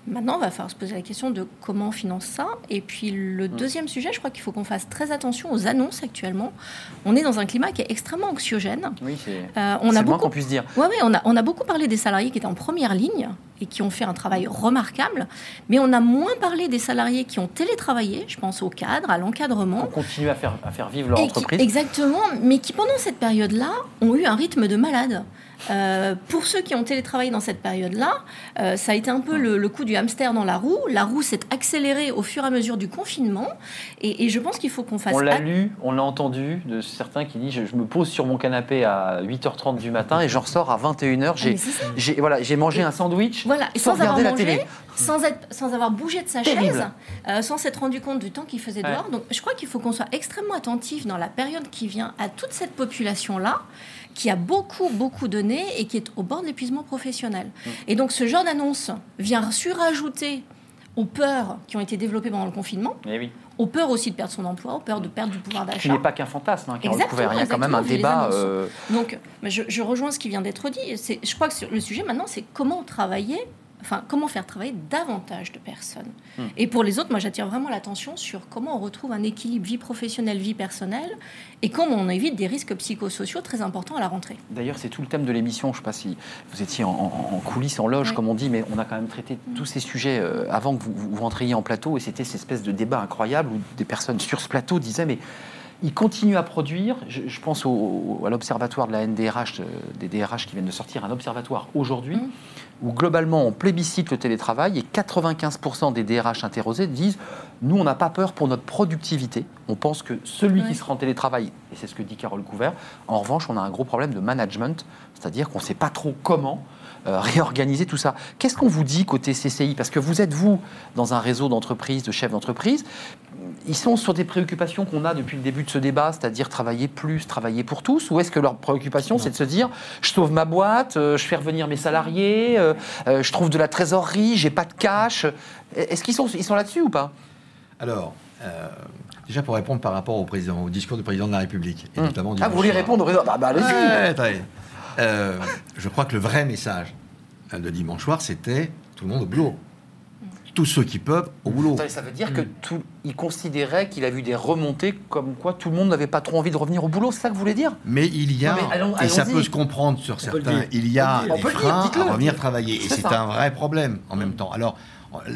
Maintenant, on va falloir se poser la question de comment on finance ça. Et puis le mm. deuxième sujet, je crois qu'il faut qu'on fasse très attention aux annonces actuellement. On est dans un climat qui est extrêmement anxiogène. Oui, c'est euh, on a beaucoup... qu'on puisse dire. Ouais, ouais, on, a, on a beaucoup parlé des salariés qui étaient en première ligne et qui ont fait un travail remarquable, mais on a moins parlé des salariés qui ont télétravaillé, je pense au cadre, à l'encadrement. On continue à faire, à faire vivre leur entreprise. exactement, mais qui pendant cette période-là ont eu un rythme de malade. Euh, pour ceux qui ont télétravaillé dans cette période-là, euh, ça a été un peu le, coup du hamster dans la roue. La roue s'est accélérée au fur et à mesure du confinement. Et, je pense qu'il faut qu'on fasse. On l'a lu, on l'a entendu de certains qui disent je, me pose sur mon canapé à 8h30 du matin et je ressors à 21h. Ah, j'ai voilà, j'ai mangé un sandwich voilà, et sans, avoir la télé. Sans, être, sans avoir bougé de sa chaise, euh, sans s'être rendu compte du temps qu'il faisait dehors. Donc je crois qu'il faut qu'on soit extrêmement attentif dans la période qui vient à toute cette population-là qui a beaucoup, beaucoup donné et qui est au bord de l'épuisement professionnel. Mmh. Et donc ce genre d'annonce vient surajouter aux peurs qui ont été développées pendant le confinement, eh oui. aux peurs aussi de perdre son emploi, aux peurs de perdre du pouvoir d'achat. Ce n'est pas qu'un fantasme, hein, exactement, il y a quand même un débat. Euh, donc je, je, rejoins ce qui vient d'être dit. Je crois que le sujet maintenant, c'est comment travailler enfin, comment faire travailler davantage de personnes. Hmm. Et pour les autres, moi, j'attire vraiment l'attention sur comment on retrouve un équilibre vie professionnelle, vie personnelle, et comment on évite des risques psychosociaux très importants à la rentrée. D'ailleurs, c'est tout le thème de l'émission. Je ne sais pas si vous étiez en, coulisses, en loge, comme on dit, mais on a quand même traité hmm. tous ces sujets euh, avant que vous, vous rentriez en plateau, et c'était cette espèce de débat incroyable où des personnes sur ce plateau disaient, mais il continue à produire. Je, pense à l'observatoire de la NDRH, euh, des DRH qui viennent de sortir, un observatoire aujourd'hui, mmh. Où globalement on plébiscite le télétravail et 95% des DRH interrogés disent Nous, on n'a pas peur pour notre productivité. On pense que celui qui sera en télétravail, et c'est ce que dit Carole Couvert, en revanche, on a un gros problème de management, c'est-à-dire qu'on ne sait pas trop comment. Euh, réorganiser tout ça. Qu'est-ce qu'on vous dit côté CCI Parce que vous êtes, vous, dans un réseau d'entreprises, de chefs d'entreprise, ils sont sur des préoccupations qu'on a depuis le début de ce débat, c'est-à-dire travailler plus, travailler pour tous Ou est-ce que leur préoccupation, c'est de se dire je sauve ma boîte, euh, je fais revenir mes salariés, euh, je trouve de la trésorerie, j'ai pas de cash Est-ce qu'ils sont, ils sont là-dessus ou pas? Alors. Déjà pour répondre par rapport au président, au discours du président de la République, et hum. notamment ah, vous voulez répondre au président? Bah, bah, allez-y. Je crois que le vrai message de dimanche soir, c'était tout le monde au bureau. Tous ceux qui peuvent au boulot. Ça veut dire que tout, il considérait qu'il a vu des remontées comme quoi tout le monde n'avait pas trop envie de revenir au boulot, c'est ça que vous voulez dire? Mais il y a, et ça peut se comprendre sur certains, il y a des freins à revenir travailler. Et c'est un vrai problème en même temps. Alors,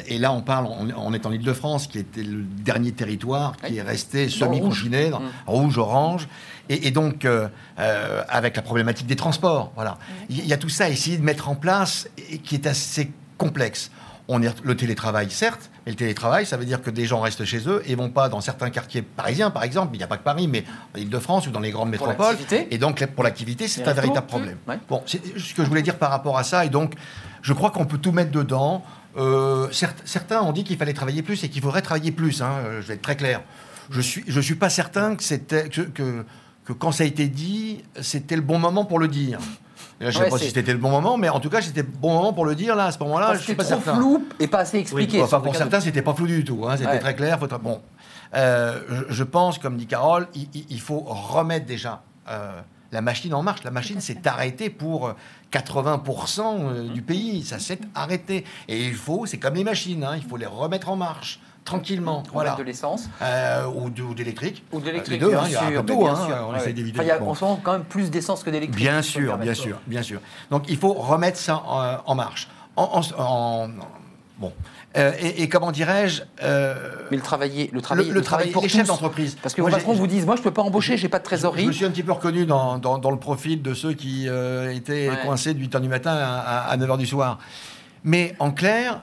et là, on parle, on, est en Ile-de-France, qui était le dernier territoire qui est resté semi-confiné, mmh. rouge, orange, et, donc euh, euh, avec la problématique des transports. Voilà, il y a tout ça à essayer de mettre en place, et qui est assez complexe on est le télétravail, certes, mais le télétravail, ça veut dire que des gens restent chez eux et vont pas dans certains quartiers parisiens, par exemple, il n'y a pas que Paris, mais en Ile-de-France ou dans les grandes métropoles. Et donc, pour l'activité, c'est un véritable problème. Bon, c'est ce que je voulais dire par rapport à ça. Et donc, je crois qu'on peut tout mettre dedans. Euh, certains ont dit qu'il fallait travailler plus et qu'il faudrait travailler plus. Hein, je vais être très clair. Je suis, je suis pas certain que c'était que, que quand ça a été dit, c'était le bon moment pour le dire je ne sais pas si c'était le bon moment, mais en tout cas, c'était le bon moment pour le dire là, à ce moment-là. Je suis pas trop flou et pas assez expliqué. enfin, pour certains, c'était pas flou du tout. Hein, c'était très clair. Faut bon, euh, je, pense, comme dit Carole, il, faut remettre déjà euh, la machine en marche. La machine s'est arrêtée pour 80% euh, du pays. Ça s'est arrêté. Et il faut, c'est comme les machines, hein, il faut les remettre en marche tranquillement. Voilà. de l'essence euh, ou, d'électrique. Ou d'électrique, bien, hein, sûr, hein, on essaie d'éviter. Il y a, On sent quand même plus d'essence que d'électrique. Bien sûr, bien sûr, bien sûr. Donc il faut remettre ça en, marche. En, bon. Euh, et, comment dirais-je euh, Mais le travail, le travail, le, travail, pour les chefs d'entreprise. Parce que vos patrons vous disent, moi je peux pas embaucher, j'ai pas de trésorerie. Je, me suis un petit peu reconnu dans, dans, le profil de ceux qui étaient coincés de 8h du matin à, à 9h du soir. Mais en clair,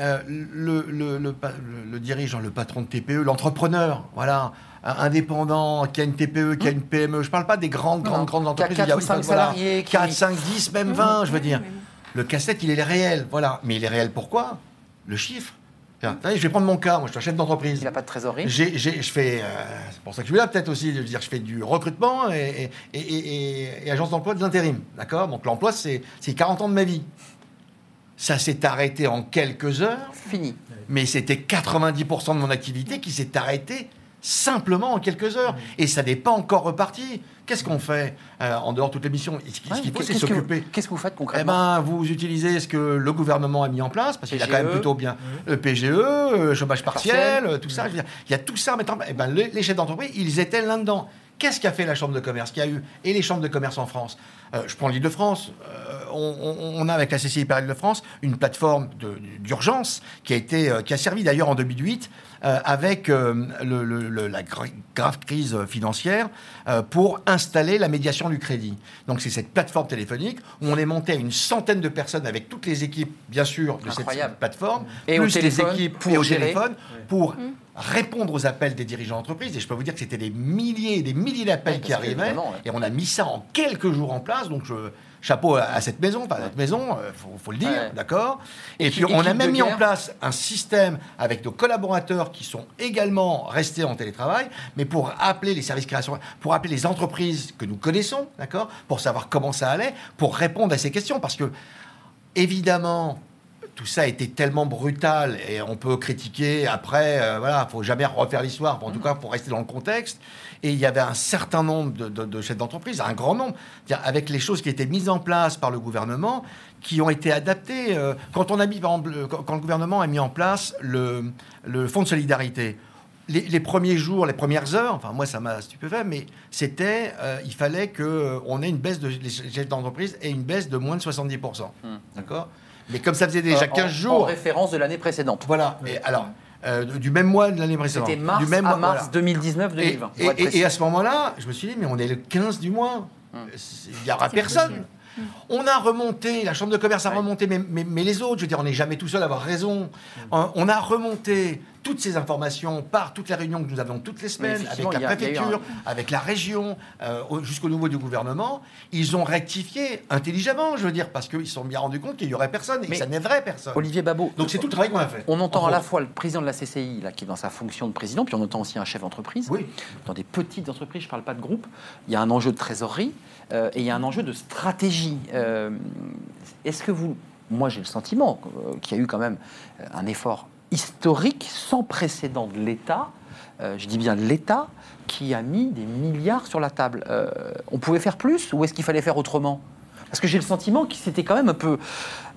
euh, le, dirigeant, le patron de TPE, l'entrepreneur, voilà, indépendant, qui a une TPE, qui a une PME. Je ne parle pas des grandes, grandes, grandes entreprises. 4 ou 5 salariés. 4, 5, 10, même 20, je veux dire. Le casse-tête, il est réel, voilà. Mais il est réel pourquoi? Le chiffre. je vais prendre mon cas, moi je suis un chef d'entreprise. Il n'a pas de trésorerie. J'ai, je fais, euh, c'est pour ça que je suis là peut-être aussi, je veux dire, je fais du recrutement et, et, et agence d'emploi de l'intérim. D'accord? Donc l'emploi, c'est 40 ans de ma vie. Ça s'est arrêté en quelques heures. Fini. Mais c'était 90% de mon activité qui s'est arrêtée simplement en quelques heures. Et ça n'est pas encore reparti. Qu'est-ce qu'on fait euh, en dehors de toute l'émission Ce qu'il faut, c'est s'occuper. Qu'est-ce que vous faites concrètement eh ben, Vous utilisez ce que le gouvernement a mis en place, parce qu'il a quand même plutôt bien le PGE, le chômage partiel, tout ça. il y a tout ça à mettre en place. Eh ben, les, chefs d'entreprise, ils étaient là-dedans. Qu'est-ce qu'a fait la Chambre de commerce Qui a eu et les chambres de commerce en France euh, Je prends l'Île-de-France. Euh, on, a avec la CCI Paris de France une plateforme d'urgence qui a été, euh, qui a servi d'ailleurs en 2008 avec la grave crise financière pour installer la médiation du crédit. Donc c'est cette plateforme téléphonique où on est monté à une centaine de personnes avec toutes les équipes, bien sûr, de cette plateforme, et plus les équipes pour au téléphone pour mmh répondre aux appels des dirigeants d'entreprise. Et je peux vous dire que c'était des milliers et des milliers d'appels qui arrivaient. Et on a mis ça en quelques jours en place. Donc, je, chapeau à, cette maison, pas à cette maison, il euh, faut, le dire, d'accord Et, puis, on a même mis en place un système avec nos collaborateurs qui sont également restés en télétravail, mais pour appeler les services création, pour appeler les entreprises que nous connaissons, d'accord Pour savoir comment ça allait, pour répondre à ces questions. Parce que, évidemment, tout ça a été tellement brutal et on peut critiquer après, euh, voilà, faut jamais refaire l'histoire, en tout cas pour rester dans le contexte. Et il y avait un certain nombre de, chefs d'entreprise, un grand nombre, avec les choses qui étaient mises en place par le gouvernement, qui ont été adaptées. Euh, quand on a mis, quand le gouvernement a mis en place le, le fonds de solidarité, les, premiers jours, les premières heures, enfin moi ça m'a stupéfait, mais c'était, euh, il fallait qu'on ait une baisse de les chefs d'entreprise et une baisse de moins de 70%. Hmm. D'accord? Mais comme ça faisait déjà 15 jours. En référence de l'année précédente. Voilà. Et alors, euh, du même mois de l'année précédente. C'était mars du même à mars 2019-2020. Et, à ce moment-là, je me suis dit, mais on est le 15 du mois. Hmm. Il n'y aura personne. On a remonté, la Chambre de commerce a remonté, mais, mais, les autres, je veux dire, on n'est jamais tout seul à avoir raison. On a remonté toutes ces informations par toutes les réunions que nous avons toutes les semaines, avec la préfecture, avec la région, euh, jusqu'au niveau du gouvernement. Ils ont rectifié intelligemment, je veux dire, parce qu'ils se sont bien rendus compte qu'il n'y aurait personne et que ça n'aiderait personne. Olivier Babot. Donc c'est tout le travail qu'on a fait. On entend à la fois le président de la CCI, là, qui est dans sa fonction de président, puis on entend aussi un chef d'entreprise. Oui. Dans des petites entreprises, je ne parle pas de groupe, il y a un enjeu de trésorerie et il y a un enjeu de stratégie. Euh, est-ce que vous. Moi, j'ai le sentiment qu'il y a eu quand même un effort historique, sans précédent de l'État, euh, je dis bien l'État, qui a mis des milliards sur la table. Euh, on pouvait faire plus ou est-ce qu'il fallait faire autrement? Parce que j'ai le sentiment que c'était quand même un peu.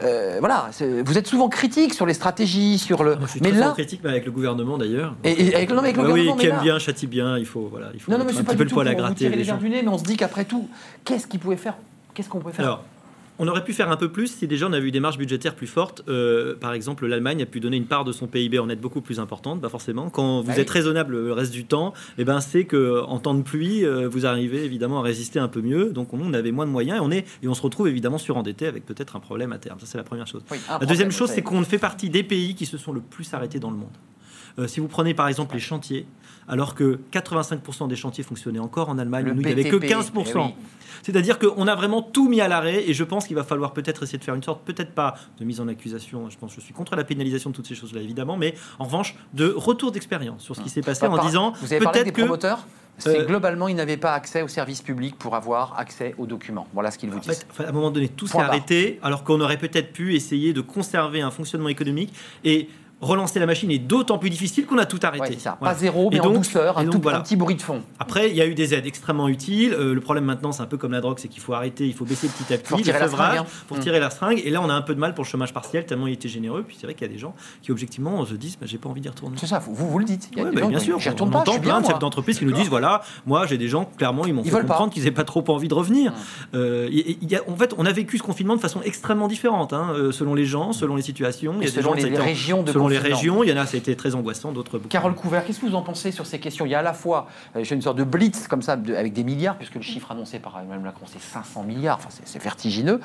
Euh, voilà, vous êtes souvent critique sur les stratégies, sur le. je suis mais là, critique, avec le gouvernement d'ailleurs. Et, avec, non, avec le gouvernement. Oui, qui aime bien, châtie bien. Il faut voilà, il faut non, non, mais un petit peu le poil à gratter. les, les du nez, mais on se dit qu'après tout, qu'est-ce qu'il pouvait faire? Qu'est-ce qu'on pouvait faire? On aurait pu faire un peu plus si déjà on avait eu des marges budgétaires plus fortes. Euh, par exemple, l'Allemagne a pu donner une part de son PIB en aide beaucoup plus importante, pas forcément. Quand vous ah êtes raisonnable le reste du temps, eh ben c'est que en temps de pluie, euh, vous arrivez évidemment à résister un peu mieux. Donc on, avait moins de moyens et on est et on se retrouve évidemment surendetté avec peut-être un problème à terme. Ça c'est la première chose. la deuxième chose, c'est qu'on fait partie des pays qui se sont le plus arrêtés dans le monde. Euh, si vous prenez par exemple les chantiers, alors que 85% des chantiers fonctionnaient encore en Allemagne, nous, il n'y avait que 15%. C'est-à-dire qu'on a vraiment tout mis à l'arrêt et je pense qu'il va falloir peut-être essayer de faire une sorte, peut-être pas de mise en accusation, je pense que je suis contre la pénalisation de toutes ces choses-là évidemment, mais en revanche de retour d'expérience sur ce qui s'est passé en disant vous avez peut-être que promoteurs c'est euh, globalement, ils n'avaient pas accès aux services publics pour avoir accès aux documents. Voilà ce qu'ils vous disent. à un moment donné, tout s'est arrêté, alors qu'on aurait peut-être pu essayer de conserver un fonctionnement économique et relancer la machine est d'autant plus difficile qu'on a tout arrêté. Pas zéro, mais en douceur, un, tout, petit bruit de fond. Après, il y a eu des aides extrêmement utiles. Euh, le problème maintenant, c'est un peu comme la drogue, c'est qu'il faut arrêter, il faut baisser petit à petit pour tirer, la seringue, hein. pour tirer la seringue. Et là, on a un peu de mal pour le chômage partiel, tellement il était généreux. Puis c'est vrai qu'il y a des gens qui, objectivement, se disent bah, j'ai pas envie d'y retourner. C'est ça, vous, vous le dites. Bah, bien sûr, on, entend plein de chefs d'entreprise qui nous disent voilà, moi j'ai des gens, clairement, ils m'ont fait comprendre qu'ils n'avaient pas trop envie de revenir. Euh, en fait, on a vécu ce confinement de façon extrêmement différente, hein, euh, selon les gens, selon les situations. Il y a des gens les régions selon les régions, il y en a ça a été très angoissant, d'autres beaucoup. Carole Couvert, qu'est-ce que vous en pensez sur ces questions? Il y a à la fois euh, une sorte de blitz comme ça, avec des milliards, puisque le chiffre annoncé par Emmanuel Macron, c'est 500 milliards, enfin, c'est vertigineux.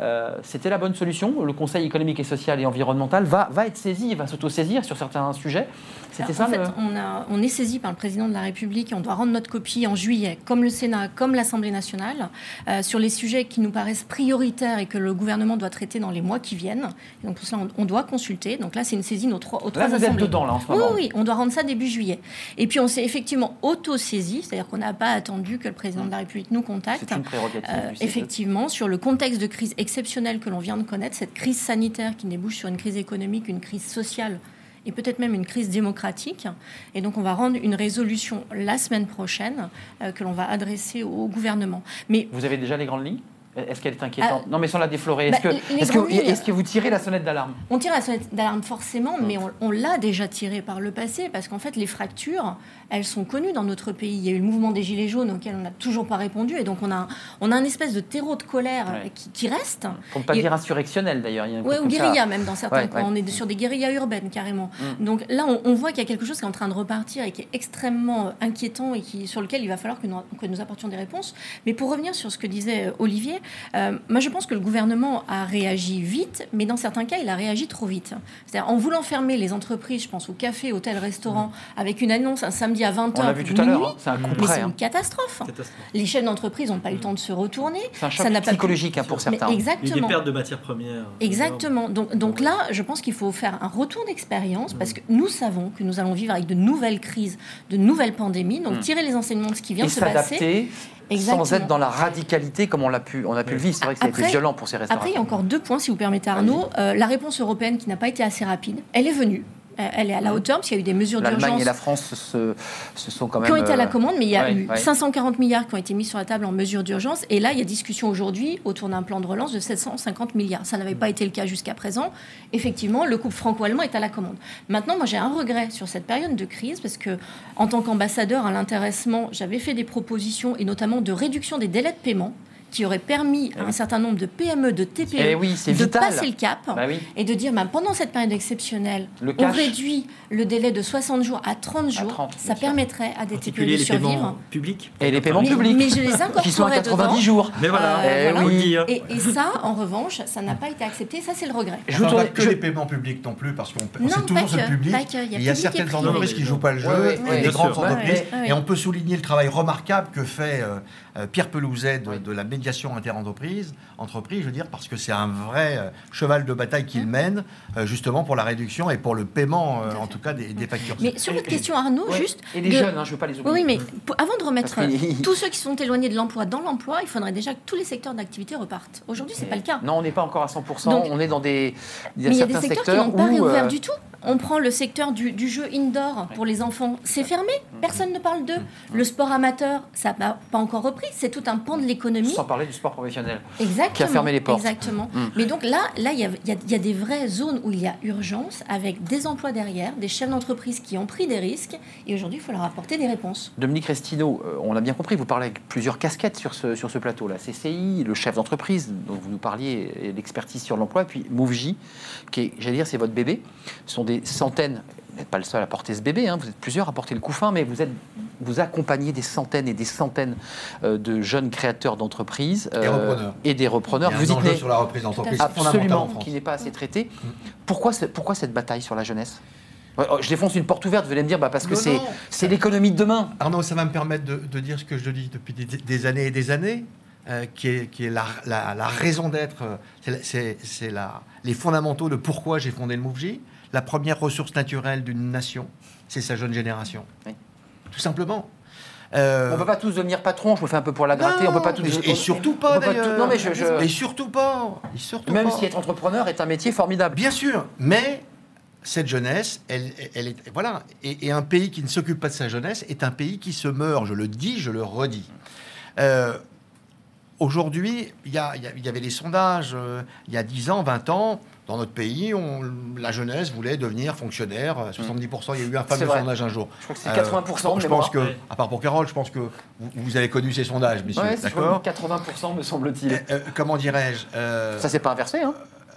Euh, c'était la bonne solution? Le Conseil économique et social et environnemental va, va être saisi, va s'auto-saisir sur certains sujets? C'était ça En fait, on, a, on, est saisi par le président de la République et on doit rendre notre copie en juillet, comme le Sénat, comme l'Assemblée nationale, euh, sur les sujets qui nous paraissent prioritaires et que le gouvernement doit traiter dans les mois qui viennent. donc pour cela, on, doit consulter. Donc là, c'est une saisie aux trois, aux trois assemblées. Oui, oui, on doit rendre ça début juillet. Et puis on s'est effectivement auto-saisi, c'est-à-dire qu'on n'a pas attendu que le président de la République nous contacte. Une prérogative euh, effectivement, sur le contexte de crise exceptionnelle que l'on vient de connaître, cette crise sanitaire qui débouche sur une crise économique, une crise sociale et peut-être même une crise démocratique. Et donc on va rendre une résolution la semaine prochaine euh, que l'on va adresser au gouvernement. Mais vous avez déjà les grandes lignes? Est-ce qu'elle est inquiétante ah. Non, mais sans la déflorer. Est-ce bah, que, est que, vous tirez la sonnette d'alarme? On tire la sonnette d'alarme forcément, mais on, l'a déjà tirée par le passé, parce qu'en fait, les fractures, elles sont connues dans notre pays. Il y a eu le mouvement des Gilets jaunes auquel on n'a toujours pas répondu, et donc on a, on a un espèce de terreau de colère qui, reste. Pour ne pas dire insurrectionnel d'ailleurs. Oui, ou guérilla même dans certains cas. On est sur des guérillas urbaines carrément. Mm. Donc là, on, voit qu'il y a quelque chose qui est en train de repartir et qui est extrêmement inquiétant et qui, sur lequel il va falloir que nous, que nous apportions des réponses. Mais pour revenir sur ce que disait Olivier, euh, moi je pense que le gouvernement a réagi vite, mais dans certains cas, il a réagi trop vite. C'est-à-dire en voulant fermer les entreprises, je pense aux cafés, hôtels, restaurants, avec une annonce un samedi à 20h. On l'a vu tout à l'heure, hein. c'est un coup Mais c'est une hein. catastrophe. Les chefs d'entreprise n'ont pas eu le temps de se retourner. C'est un choc ça psychologique hein, pour certains. exactement. Il y a des pertes de matières premières. Exactement. Donc, donc là, je pense qu'il faut faire un retour d'expérience parce que nous savons que nous allons vivre avec de nouvelles crises, de nouvelles pandémies. Donc mm. tirer les enseignements de ce qui vient de se passer sans être dans la radicalité comme on l'a pu, on a pu le vivre. C'est vrai que été violent pour ces restaurants. Après, il y a encore deux points, si vous permettez, Arnaud. Euh, la réponse européenne qui n'a pas été assez rapide, elle est venue. Euh, elle est à la mmh. hauteur, parce qu'il y a eu des mesures d'urgence. L'Allemagne et la France se, sont quand même. Qui ont été à la euh, commande, mais il y a eu 540 milliards qui ont été mis sur la table en mesures d'urgence. Et là, il y a discussion aujourd'hui autour d'un plan de relance de 750 milliards. Ça n'avait pas été le cas jusqu'à présent. Effectivement, le couple franco-allemand est à la commande. Maintenant, moi, j'ai un regret sur cette période de crise, parce que, en tant qu'ambassadeur à l'intéressement, j'avais fait des propositions, et notamment de réduction des délais de paiement qui aurait permis à un certain nombre de PME, de TPE eh de passer le cap bah et de dire bah, pendant cette période exceptionnelle, on réduit le délai de 60 jours à 30 jours. ça permettrait à des TPE de survivre. publics Et les paiements publics. Mais je les Qui sont à 90 jours. Mais voilà. Euh, et, ça, en revanche, ça n'a pas été accepté. Ça, c'est le regret. Je ne pas que les paiements publics non plus, parce qu'on c'est toujours ce public. Il y a certaines entreprises qui ne jouent pas le jeu, et des grandes entreprises. Et on peut souligner le travail remarquable que fait euh, Pierre Pelouzet de la médiation interentreprise, entreprise, je veux dire, parce que c'est un vrai euh, cheval de bataille qu'il mène, euh, justement pour la réduction et pour le paiement, en tout cas, des, factures. Mais sur votre question, Arnaud, juste. Et les jeunes, hein, je ne veux pas les oublier. Oui, mais avant de remettre tous ceux qui sont éloignés de l'emploi dans l'emploi, il faudrait déjà que tous les secteurs d'activité repartent. Aujourd'hui, ce n'est pas le cas. Non, on n'est pas encore à 100%. on est dans des. mais il y a des secteurs, qui n'ont pas réouvert du tout. On prend le secteur du, jeu indoor pour les enfants. C'est fermé. Personne ne parle d'eux. Le sport amateur, ça n'a pas encore repris. C'est tout un pan de l'économie. Sans parler du sport professionnel. Exactement. Qui a fermé les portes. Exactement. Mm. Mais donc là, là, il y, a, des vraies zones où il y a urgence, avec des emplois derrière, des chefs d'entreprise qui ont pris des risques. Et aujourd'hui, il faut leur apporter des réponses. Dominique Restino, euh, on l'a bien compris, vous parlez avec plusieurs casquettes sur ce, sur ce plateau. La CCI, le chef d'entreprise dont vous nous parliez, l'expertise sur l'emploi, et puis Mouvji, qui est, j'allais dire, c'est votre bébé. Ce sont des centaines vous n'êtes pas le seul à porter ce bébé, hein. vous êtes plusieurs à porter le couffin, mais vous, êtes, vous accompagnez des centaines et des centaines euh, de jeunes créateurs d'entreprises euh, et des repreneurs. vous y tenez sur la reprise d'entreprise absolument qui n'est pas assez traité. Mm. Pourquoi, pourquoi cette bataille sur la jeunesse? Oh, je défonce une porte ouverte, vous allez me dire, bah parce que c'est l'économie de demain. Arnaud, ça va me permettre de, dire ce que je dis depuis des, années et des années, euh, qui est, qui est la, la, raison d'être, c'est les fondamentaux de pourquoi j'ai fondé le MoveJ la première ressource naturelle d'une nation, c'est sa jeune génération. Tout simplement. Euh... On peut pas tous devenir patron. Je me fais un peu pour la gratter. on peut pas tous. Et, surtout pas. Non mais je, Et surtout pas. Même si être entrepreneur est un métier formidable. Bien sûr, mais cette jeunesse, elle, elle est voilà. Et, un pays qui ne s'occupe pas de sa jeunesse est un pays qui se meurt. Je le dis, je le redis. Euh, aujourd'hui, il y, y, avait les sondages. Euh, il y a 10 ans, 20 ans, dans notre pays, on, la jeunesse voulait devenir fonctionnaire. 70%, il y a eu un fameux sondage un jour. Je crois que c'est 80%. Euh, je pense que, à part pour Carole, je pense que vous, avez connu ces sondages, messieurs. d'accord 80% me semble-t-il. Euh, comment dirais-je Ça s'est pas inversé, hein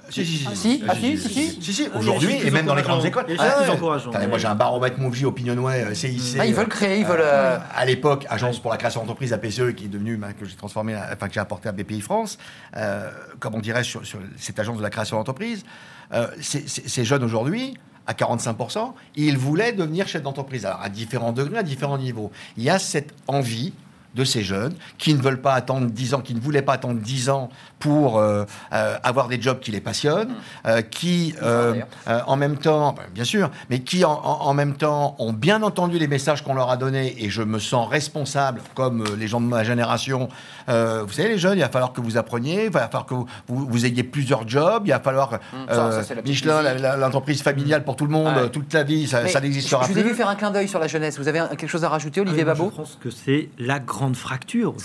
si, si, si. Ah, si, si, si, si. Aujourd'hui, et même dans les grandes écoles. Ah, moi, j'ai un baromètre Mouvji, Opinionway, CIC. Ah, ils veulent créer, ils veulent. Euh, à l'époque, agence pour la création d'entreprise, APCE, qui est devenue, que j'ai transformé, enfin, que j'ai apporté à BPI France. Euh, comment dirais-je, sur, cette agence de la création d'entreprise. Euh, ces jeunes aujourd'hui, à 45%, ils voulaient devenir chef d'entreprise. Alors, à différents degrés, à différents niveaux. Il y a cette envie de ces jeunes qui ne veulent pas attendre 10 ans, qui ne voulaient pas attendre 10 ans pour euh, euh, avoir des jobs qui les passionnent, mmh. euh, qui en même temps, ben, bien sûr, mais qui en, même temps ont bien entendu les messages qu'on leur a donnés et je me sens responsable, comme les gens de ma génération. vous savez, les jeunes, il va falloir que vous appreniez, il va falloir que vous, ayez plusieurs jobs, il va falloir mmh. Michelin, l'entreprise familiale pour tout le monde, toute la vie, ça, n'existera plus. Je vous ai vu faire un clin d'œil sur la jeunesse. Vous avez quelque chose à rajouter, Olivier Babot Je pense que c'est la grande fracture